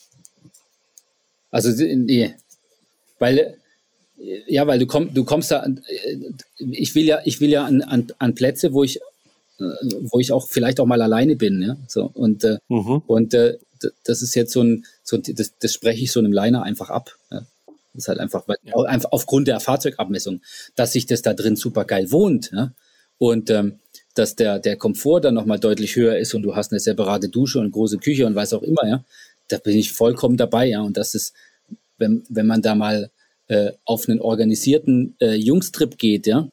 Also nee, weil äh, ja, weil du kommst, du kommst da. Äh, ich will ja, ich will ja an, an, an Plätze, wo ich, wo ich auch vielleicht auch mal alleine bin, ja. So und äh, mhm. und äh, das ist jetzt so ein, so das, das spreche ich so einem Liner einfach ab. Ja. Das ist halt einfach, weil, ja. einfach aufgrund der Fahrzeugabmessung, dass sich das da drin super geil wohnt. Ja? Und ähm, dass der, der Komfort dann nochmal deutlich höher ist und du hast eine separate Dusche und große Küche und was auch immer, ja, da bin ich vollkommen dabei, ja. Und das ist, wenn, wenn man da mal äh, auf einen organisierten äh, Jungstrip geht, ja,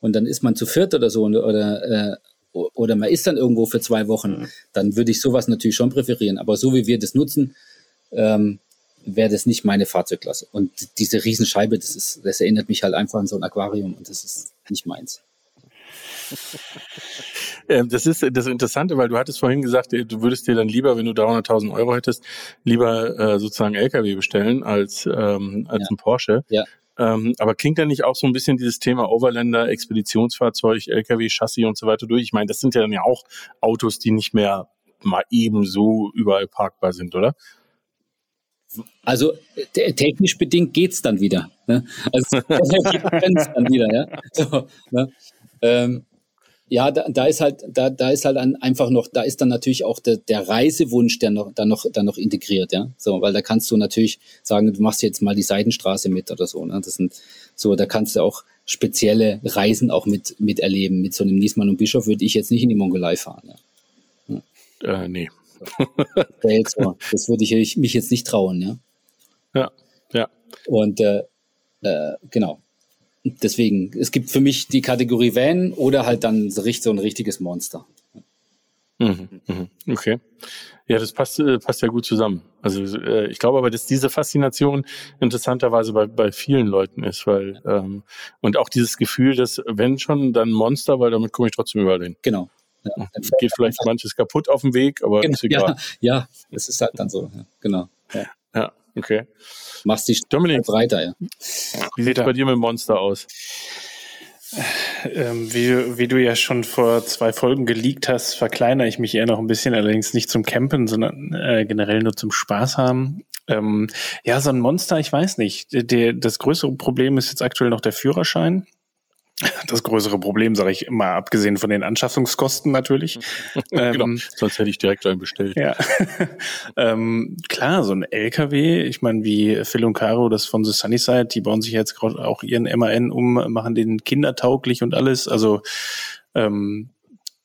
und dann ist man zu viert oder so oder, äh, oder man ist dann irgendwo für zwei Wochen, dann würde ich sowas natürlich schon präferieren. Aber so wie wir das nutzen, ähm, wäre das nicht meine Fahrzeugklasse. Und diese Riesenscheibe, das ist, das erinnert mich halt einfach an so ein Aquarium und das ist nicht meins. Ähm, das ist das Interessante, weil du hattest vorhin gesagt, äh, du würdest dir dann lieber, wenn du 300.000 Euro hättest, lieber äh, sozusagen LKW bestellen als, ähm, als ja. ein Porsche. Ja. Ähm, aber klingt da nicht auch so ein bisschen dieses Thema Overlander, Expeditionsfahrzeug, LKW, Chassis und so weiter durch? Ich meine, das sind ja dann ja auch Autos, die nicht mehr mal eben so überall parkbar sind, oder? Also technisch bedingt geht's dann wieder. Ne? Also dann wieder, ja. So, ne? ähm, ja, da, da ist halt, da, da ist halt einfach noch, da ist dann natürlich auch der, der Reisewunsch, der noch, dann noch, dann noch integriert, ja. So, weil da kannst du natürlich sagen, du machst jetzt mal die Seidenstraße mit oder so, ne? Das sind so, da kannst du auch spezielle Reisen auch mit, miterleben. Mit so einem Niesmann und Bischof würde ich jetzt nicht in die Mongolei fahren, ja. ja. Äh, nee. das würde ich mich jetzt nicht trauen, ja. Ja, ja. Und äh, äh, genau. Deswegen, es gibt für mich die Kategorie Van oder halt dann so ein richtiges Monster. Mhm, mhm. Okay. Ja, das passt, äh, passt ja gut zusammen. Also äh, ich glaube aber, dass diese Faszination interessanterweise bei, bei vielen Leuten ist, weil ähm, und auch dieses Gefühl, dass wenn schon, dann Monster, weil damit komme ich trotzdem überall hin. Genau. Ja, geht vielleicht manches kaputt auf dem Weg, aber genau, ist egal. Ja, ja, das ist halt dann so. Ja, genau. Ja. ja, okay. Machst die Dominik breiter, ja. Wie sieht es bei dir mit Monster aus? Ähm, wie, wie du ja schon vor zwei Folgen geleakt hast, verkleinere ich mich eher noch ein bisschen, allerdings nicht zum Campen, sondern äh, generell nur zum Spaß haben. Ähm, ja, so ein Monster, ich weiß nicht. Der, das größere Problem ist jetzt aktuell noch der Führerschein das größere Problem, sage ich immer, abgesehen von den Anschaffungskosten natürlich. genau, ähm, sonst hätte ich direkt einen bestellt. Ja. ähm, klar, so ein LKW, ich meine, wie Phil und Caro, das von The Sunnyside, die bauen sich jetzt gerade auch ihren MAN um, machen den kindertauglich und alles. Also ähm,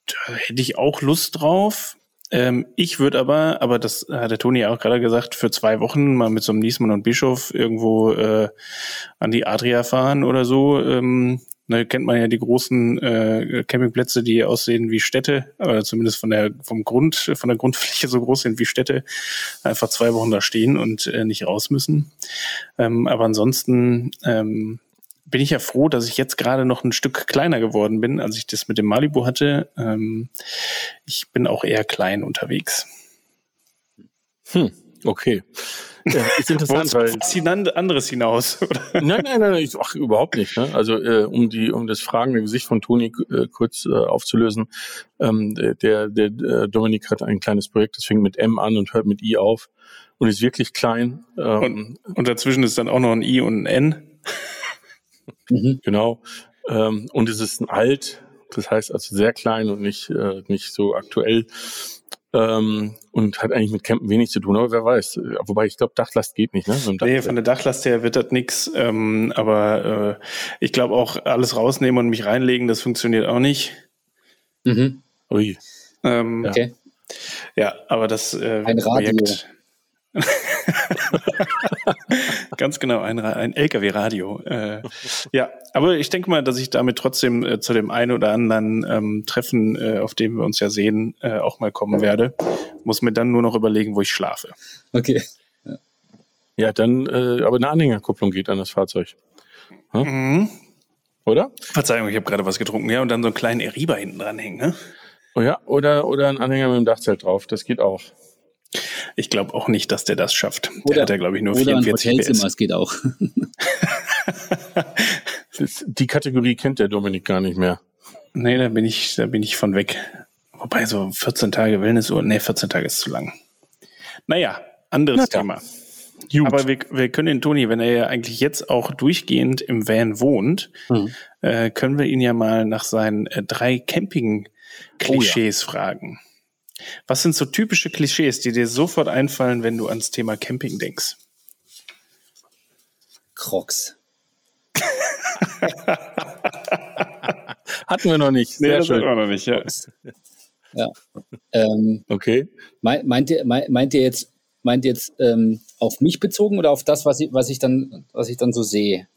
da hätte ich auch Lust drauf. Ähm, ich würde aber, aber das hat der Toni auch gerade gesagt, für zwei Wochen mal mit so einem Niesmann und Bischof irgendwo äh, an die Adria fahren oder so. Ähm, Ne, kennt man ja die großen äh, Campingplätze, die aussehen wie Städte, oder zumindest von der vom Grund, von der Grundfläche so groß sind wie Städte, einfach zwei Wochen da stehen und äh, nicht raus müssen. Ähm, aber ansonsten ähm, bin ich ja froh, dass ich jetzt gerade noch ein Stück kleiner geworden bin, als ich das mit dem Malibu hatte. Ähm, ich bin auch eher klein unterwegs. Hm, okay. Ja, ist interessant, weil was anderes hinaus. Oder? Nein, nein, nein, ich, ach, überhaupt nicht. Ne? Also äh, um die, um das fragende Gesicht von Toni äh, kurz äh, aufzulösen, ähm, der, der äh, Dominik hat ein kleines Projekt, das fängt mit M an und hört mit I auf und ist wirklich klein. Ähm, und, und dazwischen ist dann auch noch ein I und ein N. mhm. Genau. Ähm, und es ist ein Alt, das heißt also sehr klein und nicht, äh, nicht so aktuell ähm, und hat eigentlich mit Campen wenig zu tun, aber wer weiß. Wobei ich glaube, Dachlast geht nicht, ne? So nee, von der Dachlast her wird das nix. Ähm, aber äh, ich glaube auch, alles rausnehmen und mich reinlegen, das funktioniert auch nicht. Mhm. Ui. Ähm, okay. Ja, aber das äh, Ein Radio. Ganz genau, ein, ein LKW-Radio. Äh, ja, aber ich denke mal, dass ich damit trotzdem äh, zu dem einen oder anderen ähm, Treffen, äh, auf dem wir uns ja sehen, äh, auch mal kommen werde. Muss mir dann nur noch überlegen, wo ich schlafe. Okay. Ja, ja dann, äh, aber eine Anhängerkupplung geht an das Fahrzeug. Hm? Mhm. Oder? Verzeihung, ich habe gerade was getrunken. Ja, und dann so einen kleinen Eriba hinten dranhängen, ne? Oh ja, oder, oder ein Anhänger mit dem Dachzelt drauf. Das geht auch. Ich glaube auch nicht, dass der das schafft. Oder, der hat ja, glaube ich, nur oder 44 ein Hotelzimmer, PS. geht auch. die Kategorie kennt der Dominik gar nicht mehr. Nee, da bin ich, da bin ich von weg. Wobei so 14 Tage Wellnessurlaub, nee, 14 Tage ist zu lang. Naja, anderes Na, Thema. Gut. Aber wir, wir können den Toni, wenn er ja eigentlich jetzt auch durchgehend im Van wohnt, mhm. äh, können wir ihn ja mal nach seinen äh, drei Camping-Klischees oh, ja. fragen. Was sind so typische Klischees, die dir sofort einfallen, wenn du ans Thema Camping denkst? Crocs. hatten wir noch nicht. Sehr nee, das schön. hatten wir noch nicht, ja. ja. Ähm, okay. Meint ihr, meint ihr jetzt, meint ihr jetzt ähm, auf mich bezogen oder auf das, was ich, was ich dann, was ich dann so sehe?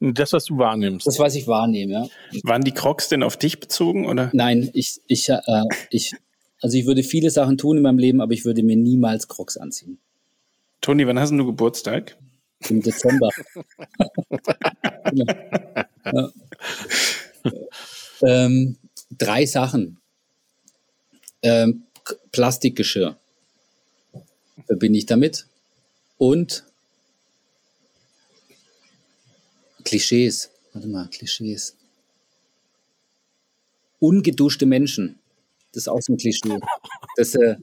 Das, was du wahrnimmst. Das, was ich wahrnehme, ja. Waren die Crocs denn auf dich bezogen, oder? Nein, ich, ich, äh, ich, also ich würde viele Sachen tun in meinem Leben, aber ich würde mir niemals Crocs anziehen. Toni, wann hast du Geburtstag? Im Dezember. ja. ähm, drei Sachen. Ähm, Plastikgeschirr verbinde ich damit. Und Klischees. Warte mal, Klischees. Ungeduschte Menschen. Das ist auch so ein Klischee. Dass, äh,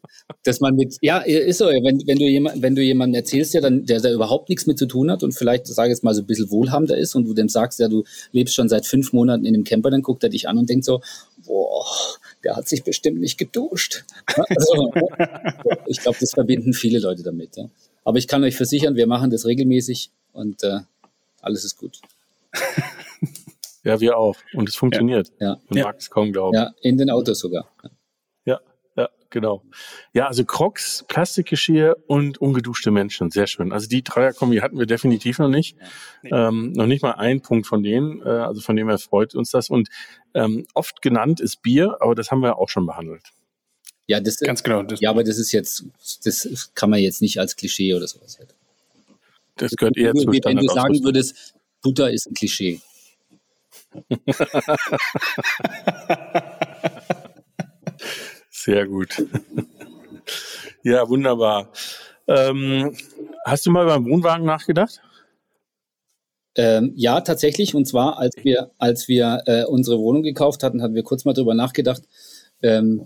dass man mit, ja, ist so, wenn, wenn du jemand, wenn du jemandem erzählst, ja, dann, der da überhaupt nichts mit zu tun hat und vielleicht, sage ich jetzt mal, so ein bisschen wohlhabender ist und du dem sagst, ja, du lebst schon seit fünf Monaten in einem Camper, dann guckt er dich an und denkt so, boah, der hat sich bestimmt nicht geduscht. Also, ich glaube, das verbinden viele Leute damit. Ja. Aber ich kann euch versichern, wir machen das regelmäßig und äh, alles ist gut. Ja, wir auch. Und es funktioniert. Ja. Man ja. mag es kaum glauben. Ja, in den Autos sogar. Ja, genau. Ja, also Crocs, Plastikgeschirr und ungeduschte Menschen. Sehr schön. Also die Dreierkombi hatten wir definitiv noch nicht. Nee. Ähm, noch nicht mal ein Punkt von denen. Äh, also von dem her freut uns das. Und ähm, oft genannt ist Bier, aber das haben wir auch schon behandelt. Ja, das ganz genau. Das ja, aber das ist jetzt, das kann man jetzt nicht als Klischee oder sowas. Das gehört eher zu Wenn du sagen würdest, Butter ist ein Klischee. Sehr gut. Ja, wunderbar. Ähm, hast du mal beim Wohnwagen nachgedacht? Ähm, ja, tatsächlich. Und zwar, als wir, als wir äh, unsere Wohnung gekauft hatten, hatten wir kurz mal drüber nachgedacht, ähm,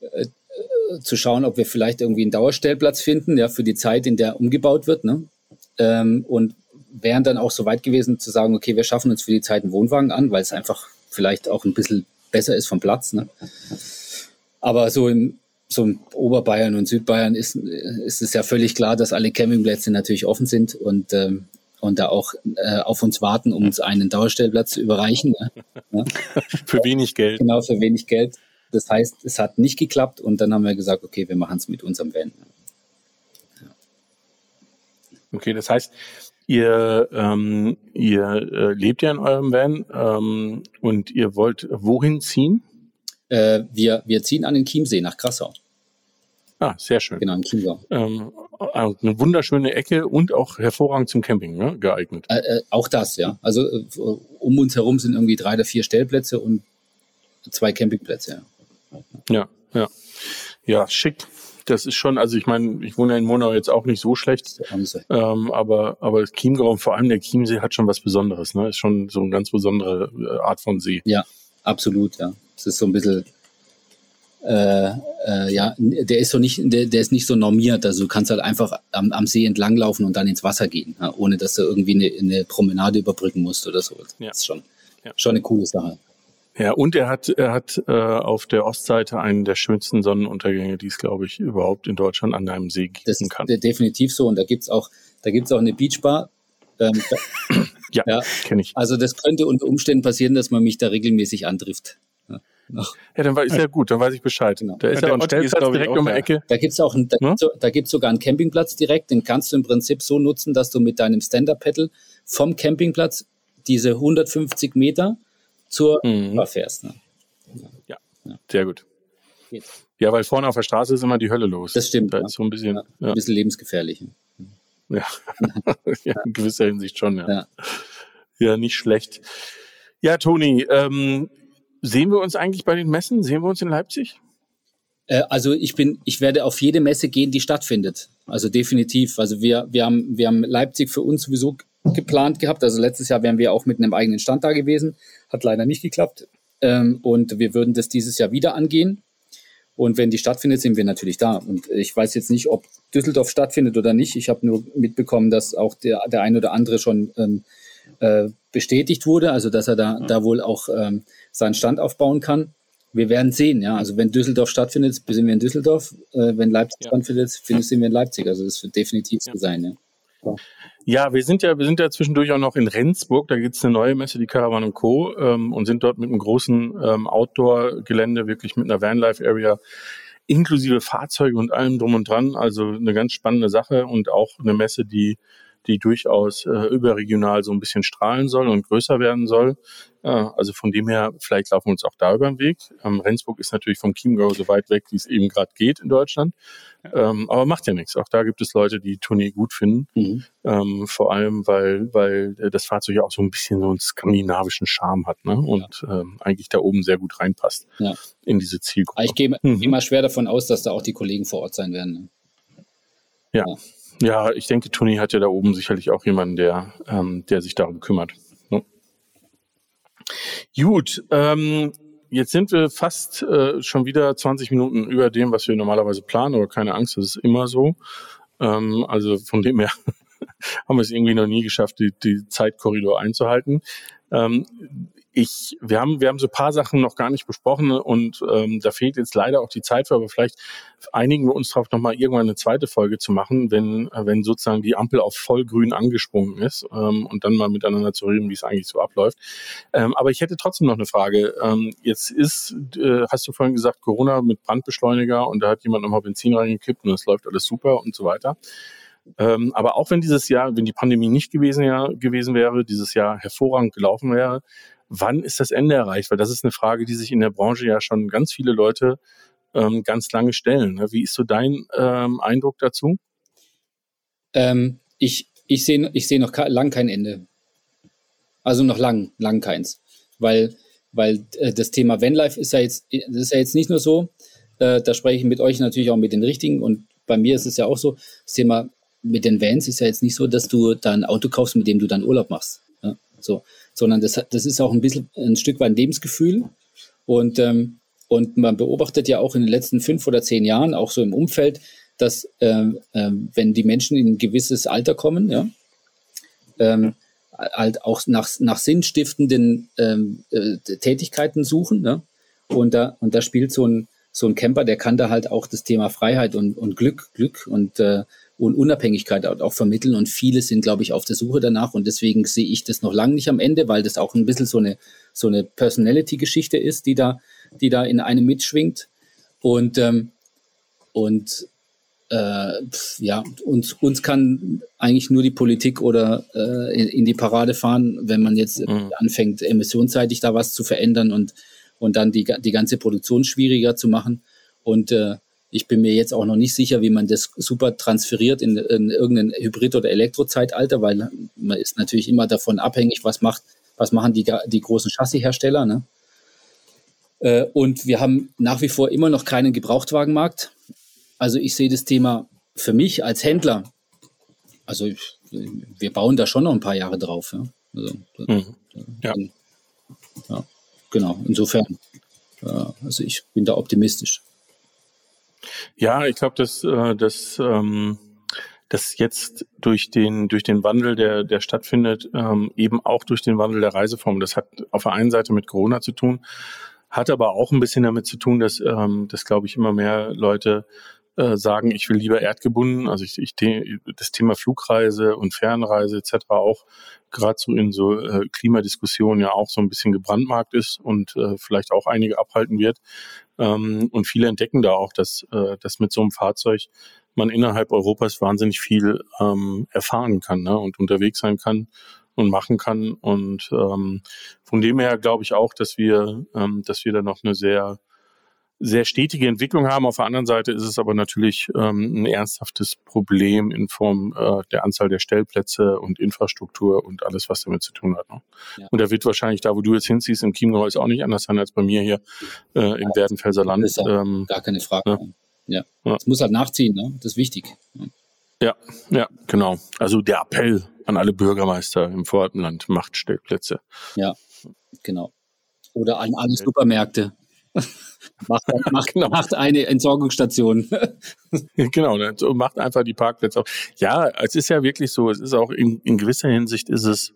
äh, zu schauen, ob wir vielleicht irgendwie einen Dauerstellplatz finden, ja, für die Zeit, in der umgebaut wird. Ne? Ähm, und wären dann auch so weit gewesen zu sagen, okay, wir schaffen uns für die Zeit einen Wohnwagen an, weil es einfach vielleicht auch ein bisschen besser ist vom Platz. Ne? Aber so im, so in Oberbayern und Südbayern ist, ist es ja völlig klar, dass alle Campingplätze natürlich offen sind und, ähm, und da auch äh, auf uns warten, um uns einen Dauerstellplatz zu überreichen. Ne? für wenig Geld. Genau, für wenig Geld. Das heißt, es hat nicht geklappt und dann haben wir gesagt, okay, wir machen es mit unserem Van. Okay, das heißt, Ihr, ähm, ihr äh, lebt ja in eurem Van ähm, und ihr wollt wohin ziehen? Äh, wir, wir ziehen an den Chiemsee nach Krassau. Ah, sehr schön. Genau, in Chiemsau. Ähm, eine wunderschöne Ecke und auch hervorragend zum Camping ne? geeignet. Äh, äh, auch das, ja. Also äh, um uns herum sind irgendwie drei oder vier Stellplätze und zwei Campingplätze. Ja, ja. Ja, ja schick das ist schon, also ich meine, ich wohne ja in Monau jetzt auch nicht so schlecht, ähm, aber, aber das Chiemgau, vor allem der Chiemsee hat schon was Besonderes, ne? Ist schon so eine ganz besondere äh, Art von See. Ja, absolut, ja. Es ist so ein bisschen, äh, äh, ja, der ist so nicht, der, der ist nicht so normiert. Also du kannst halt einfach am, am See entlanglaufen und dann ins Wasser gehen, ja? ohne dass du irgendwie eine, eine Promenade überbrücken musst oder so. Ja. Das ist schon, ja. schon eine coole Sache. Ja, und er hat, er hat äh, auf der Ostseite einen der schönsten Sonnenuntergänge, die es, glaube ich, überhaupt in Deutschland an einem See geben das kann. Ist definitiv so. Und da gibt's auch, da gibt's auch eine Beachbar. Ähm, ja, ja. kenne ich. Also das könnte unter Umständen passieren, dass man mich da regelmäßig antrifft. Ja, ja dann war, ist ja gut, dann weiß ich Bescheid. Genau. Da ist ja, ja auch ein Stellplatz direkt um die Ecke. Da gibt's auch einen, da, hm? gibt's, da gibt's sogar einen Campingplatz direkt, den kannst du im Prinzip so nutzen, dass du mit deinem Stand-Up-Pedal vom Campingplatz diese 150 Meter zur mhm. fährst. Ne? Ja. ja, sehr gut. Geht's. Ja, weil vorne auf der Straße ist immer die Hölle los. Das stimmt. Da ja. ist so ein bisschen, ja, ein bisschen lebensgefährlich. Ja. ja, in gewisser Hinsicht schon, ja. ja. Ja, nicht schlecht. Ja, Toni, ähm, sehen wir uns eigentlich bei den Messen? Sehen wir uns in Leipzig? Äh, also ich bin, ich werde auf jede Messe gehen, die stattfindet. Also definitiv. Also wir, wir haben, wir haben Leipzig für uns sowieso geplant gehabt. Also letztes Jahr wären wir auch mit einem eigenen Stand da gewesen. Hat leider nicht geklappt. Ähm, und wir würden das dieses Jahr wieder angehen. Und wenn die stattfindet, sind wir natürlich da. Und ich weiß jetzt nicht, ob Düsseldorf stattfindet oder nicht. Ich habe nur mitbekommen, dass auch der, der ein oder andere schon ähm, äh, bestätigt wurde, also dass er da, da wohl auch ähm, seinen Stand aufbauen kann. Wir werden sehen, ja. Also wenn Düsseldorf stattfindet, sind wir in Düsseldorf. Äh, wenn Leipzig ja. stattfindet, sind wir in Leipzig. Also das wird definitiv so sein, ja. Ja, wir sind ja, wir sind ja zwischendurch auch noch in Rendsburg. Da gibt's eine neue Messe, die Caravan Co. Ähm, und sind dort mit einem großen ähm, Outdoor-Gelände, wirklich mit einer Vanlife-Area inklusive Fahrzeuge und allem drum und dran. Also eine ganz spannende Sache und auch eine Messe, die die durchaus äh, überregional so ein bisschen strahlen soll und größer werden soll. Äh, also von dem her, vielleicht laufen wir uns auch da über den Weg. Ähm, Rendsburg ist natürlich vom Chiemgau so weit weg, wie es eben gerade geht in Deutschland. Ähm, aber macht ja nichts. Auch da gibt es Leute, die Tournee gut finden. Mhm. Ähm, vor allem, weil, weil das Fahrzeug ja auch so ein bisschen so einen skandinavischen Charme hat ne? und ja. ähm, eigentlich da oben sehr gut reinpasst ja. in diese Zielgruppe. Ich gehe mhm. geh mal schwer davon aus, dass da auch die Kollegen vor Ort sein werden. Ne? Ja. ja. Ja, ich denke, Toni hat ja da oben sicherlich auch jemanden, der, ähm, der sich darum kümmert. Ne? Gut, ähm, jetzt sind wir fast äh, schon wieder 20 Minuten über dem, was wir normalerweise planen, aber keine Angst, das ist immer so. Ähm, also von dem her haben wir es irgendwie noch nie geschafft, die, die Zeitkorridor einzuhalten. Ähm, ich, wir haben, wir haben so paar Sachen noch gar nicht besprochen und ähm, da fehlt jetzt leider auch die Zeit für, aber vielleicht einigen wir uns darauf, nochmal irgendwann eine zweite Folge zu machen, wenn, wenn sozusagen die Ampel auf vollgrün angesprungen ist ähm, und dann mal miteinander zu reden, wie es eigentlich so abläuft. Ähm, aber ich hätte trotzdem noch eine Frage. Ähm, jetzt ist, äh, hast du vorhin gesagt, Corona mit Brandbeschleuniger und da hat jemand nochmal Benzin reingekippt und es läuft alles super und so weiter. Ähm, aber auch wenn dieses Jahr, wenn die Pandemie nicht gewesen, ja, gewesen wäre, dieses Jahr hervorragend gelaufen wäre, wann ist das Ende erreicht? Weil das ist eine Frage, die sich in der Branche ja schon ganz viele Leute ähm, ganz lange stellen. Ne? Wie ist so dein ähm, Eindruck dazu? Ähm, ich ich sehe ich seh noch lang kein Ende. Also noch lang, lang keins. Weil, weil äh, das Thema Vanlife ist ja jetzt, das ist ja jetzt nicht nur so, äh, da spreche ich mit euch natürlich auch mit den Richtigen und bei mir ist es ja auch so, das Thema mit den Vans ist ja jetzt nicht so, dass du da ein Auto kaufst, mit dem du dann Urlaub machst. Ja? So sondern das, das ist auch ein bisschen ein Stück weit ein Lebensgefühl. Und, ähm, und man beobachtet ja auch in den letzten fünf oder zehn Jahren, auch so im Umfeld, dass ähm, ähm, wenn die Menschen in ein gewisses Alter kommen, ja, ähm, halt auch nach, nach sinnstiftenden ähm, äh, Tätigkeiten suchen. Ne? Und, da, und da spielt so ein, so ein Camper, der kann da halt auch das Thema Freiheit und, und Glück, Glück und äh, und Unabhängigkeit auch vermitteln. Und viele sind, glaube ich, auf der Suche danach. Und deswegen sehe ich das noch lange nicht am Ende, weil das auch ein bisschen so eine, so eine Personality-Geschichte ist, die da, die da in einem mitschwingt. Und, ähm, und äh, ja, uns, uns kann eigentlich nur die Politik oder äh, in, in die Parade fahren, wenn man jetzt mhm. anfängt, emissionsseitig da was zu verändern und, und dann die, die ganze Produktion schwieriger zu machen. Und äh, ich bin mir jetzt auch noch nicht sicher, wie man das super transferiert in, in irgendein Hybrid- oder Elektrozeitalter, weil man ist natürlich immer davon abhängig, was macht, was machen die, die großen Chassishersteller. Ne? Äh, und wir haben nach wie vor immer noch keinen Gebrauchtwagenmarkt. Also ich sehe das Thema für mich als Händler, also wir bauen da schon noch ein paar Jahre drauf. Ja, also, mhm. ja. ja genau. Insofern, also ich bin da optimistisch. Ja, ich glaube, dass, äh, dass, ähm, dass jetzt durch den, durch den Wandel, der, der stattfindet, ähm, eben auch durch den Wandel der Reiseform, das hat auf der einen Seite mit Corona zu tun, hat aber auch ein bisschen damit zu tun, dass, ähm, dass glaube ich, immer mehr Leute äh, sagen, ich will lieber erdgebunden. Also ich, ich das Thema Flugreise und Fernreise etc. auch gerade so in so äh, Klimadiskussionen ja auch so ein bisschen gebrandmarkt ist und äh, vielleicht auch einige abhalten wird. Ähm, und viele entdecken da auch, dass, äh, dass mit so einem Fahrzeug man innerhalb Europas wahnsinnig viel ähm, erfahren kann ne? und unterwegs sein kann und machen kann. Und ähm, von dem her glaube ich auch, dass wir, ähm, dass wir da noch eine sehr sehr stetige Entwicklung haben. Auf der anderen Seite ist es aber natürlich ähm, ein ernsthaftes Problem in Form äh, der Anzahl der Stellplätze und Infrastruktur und alles, was damit zu tun hat. Ne? Ja. Und da wird wahrscheinlich da, wo du jetzt hinziehst, im Chiemgau ist auch nicht anders sein als bei mir hier äh, im ja, Werdenfelser Land. Das ist ähm, gar keine Frage. Ne? Ja. ja. Es muss halt nachziehen, ne? das ist wichtig. Ja, ja, genau. Also der Appell an alle Bürgermeister im Voralpenland, macht Stellplätze. Ja, genau. Oder an alle Supermärkte. macht, macht, genau. macht eine Entsorgungsstation. genau, ne? macht einfach die Parkplätze auf. Ja, es ist ja wirklich so, es ist auch in, in gewisser Hinsicht ist es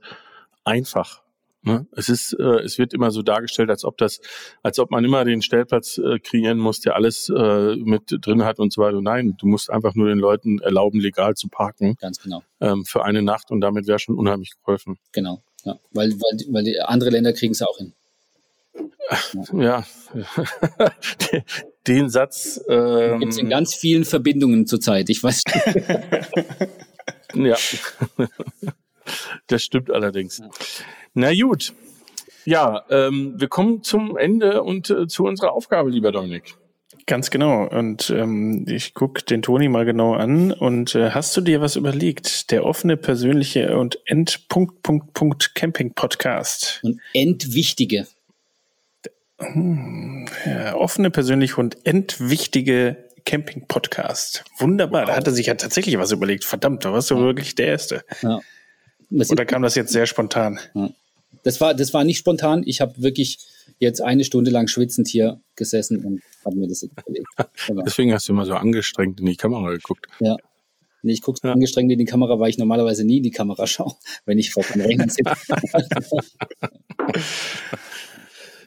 einfach. Ne? Es ist, äh, es wird immer so dargestellt, als ob das, als ob man immer den Stellplatz äh, kreieren muss, der alles äh, mit drin hat und so weiter. Nein, du musst einfach nur den Leuten erlauben, legal zu parken. Ganz genau. Ähm, für eine Nacht und damit wäre schon unheimlich geholfen. Genau, ja. Weil, weil, weil andere Länder kriegen es auch hin. Ja, den Satz. Ähm, Gibt es in ganz vielen Verbindungen zurzeit. Ich weiß. Ja, das stimmt allerdings. Na gut. Ja, ähm, wir kommen zum Ende und äh, zu unserer Aufgabe, lieber Dominik. Ganz genau. Und ähm, ich guck den Toni mal genau an. Und äh, hast du dir was überlegt? Der offene, persönliche und Endpunkt, Punkt, Punkt Camping Podcast. Und endwichtige. Hm, ja, offene, persönliche und endwichtige Camping Podcast. Wunderbar. Wow. Da hat er sich ja tatsächlich was überlegt. Verdammt, da warst du ja. wirklich der Erste. Ja. Oder kam das jetzt sehr spontan? Ja. Das war, das war nicht spontan. Ich habe wirklich jetzt eine Stunde lang schwitzend hier gesessen und habe mir das überlegt. Genau. Deswegen hast du immer so angestrengt in die Kamera geguckt. Ja. Nee, ich gucke ja. angestrengt in die Kamera, weil ich normalerweise nie in die Kamera schaue, wenn ich vor dem Rechner sitze.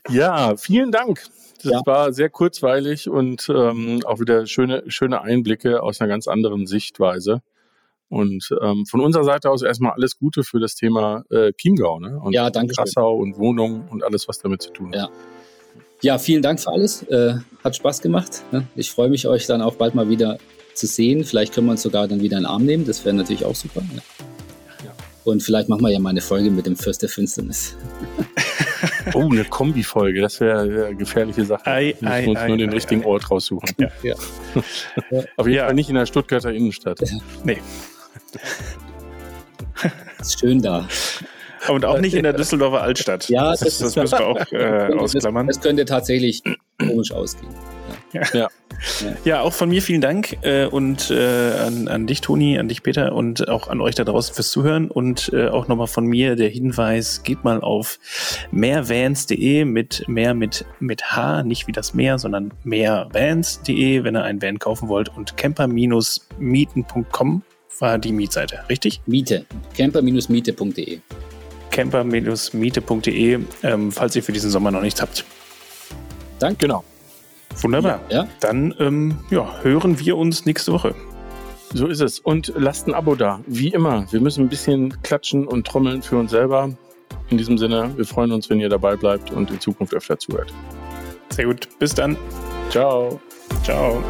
ja, vielen Dank. Das ja. war sehr kurzweilig und ähm, auch wieder schöne, schöne Einblicke aus einer ganz anderen Sichtweise. Und ähm, von unserer Seite aus erstmal alles Gute für das Thema äh, Chiemgau ne? und ja, danke Passau und Wohnung und alles, was damit zu tun hat. Ja, ja vielen Dank für alles. Äh, hat Spaß gemacht. Ne? Ich freue mich, euch dann auch bald mal wieder zu sehen. Vielleicht können wir uns sogar dann wieder in den Arm nehmen. Das wäre natürlich auch super. Ne? Ja. Und vielleicht machen wir ja mal eine Folge mit dem Fürst der Finsternis. oh, eine Kombi-Folge, das wäre eine gefährliche Sache. Ei, wir müssen uns ei, nur den ei, richtigen Ort raussuchen. Ja. ja. Aber jeden Fall nicht in der Stuttgarter Innenstadt. Nee. ist schön da. Und auch nicht in der Düsseldorfer Altstadt. Ja, das, das, das müssen wir auch äh, ausklammern. Das, das, könnte tatsächlich komisch ausgehen. Ja. Ja. ja. auch von mir vielen Dank äh, und äh, an, an dich, Toni, an dich, Peter und auch an euch da draußen fürs Zuhören und äh, auch nochmal von mir der Hinweis, geht mal auf mehrvans.de mit mehr mit, mit H, nicht wie das Meer, sondern mehrvans.de, wenn ihr einen Van kaufen wollt und camper-mieten.com war die Mietseite, richtig? Miete. camper-miete.de. camper-miete.de, ähm, falls ihr für diesen Sommer noch nichts habt. Danke. Genau. Wunderbar. Ja. Dann ähm, ja, hören wir uns nächste Woche. So ist es. Und lasst ein Abo da. Wie immer. Wir müssen ein bisschen klatschen und trommeln für uns selber. In diesem Sinne, wir freuen uns, wenn ihr dabei bleibt und in Zukunft öfter zuhört. Sehr gut. Bis dann. Ciao. Ciao.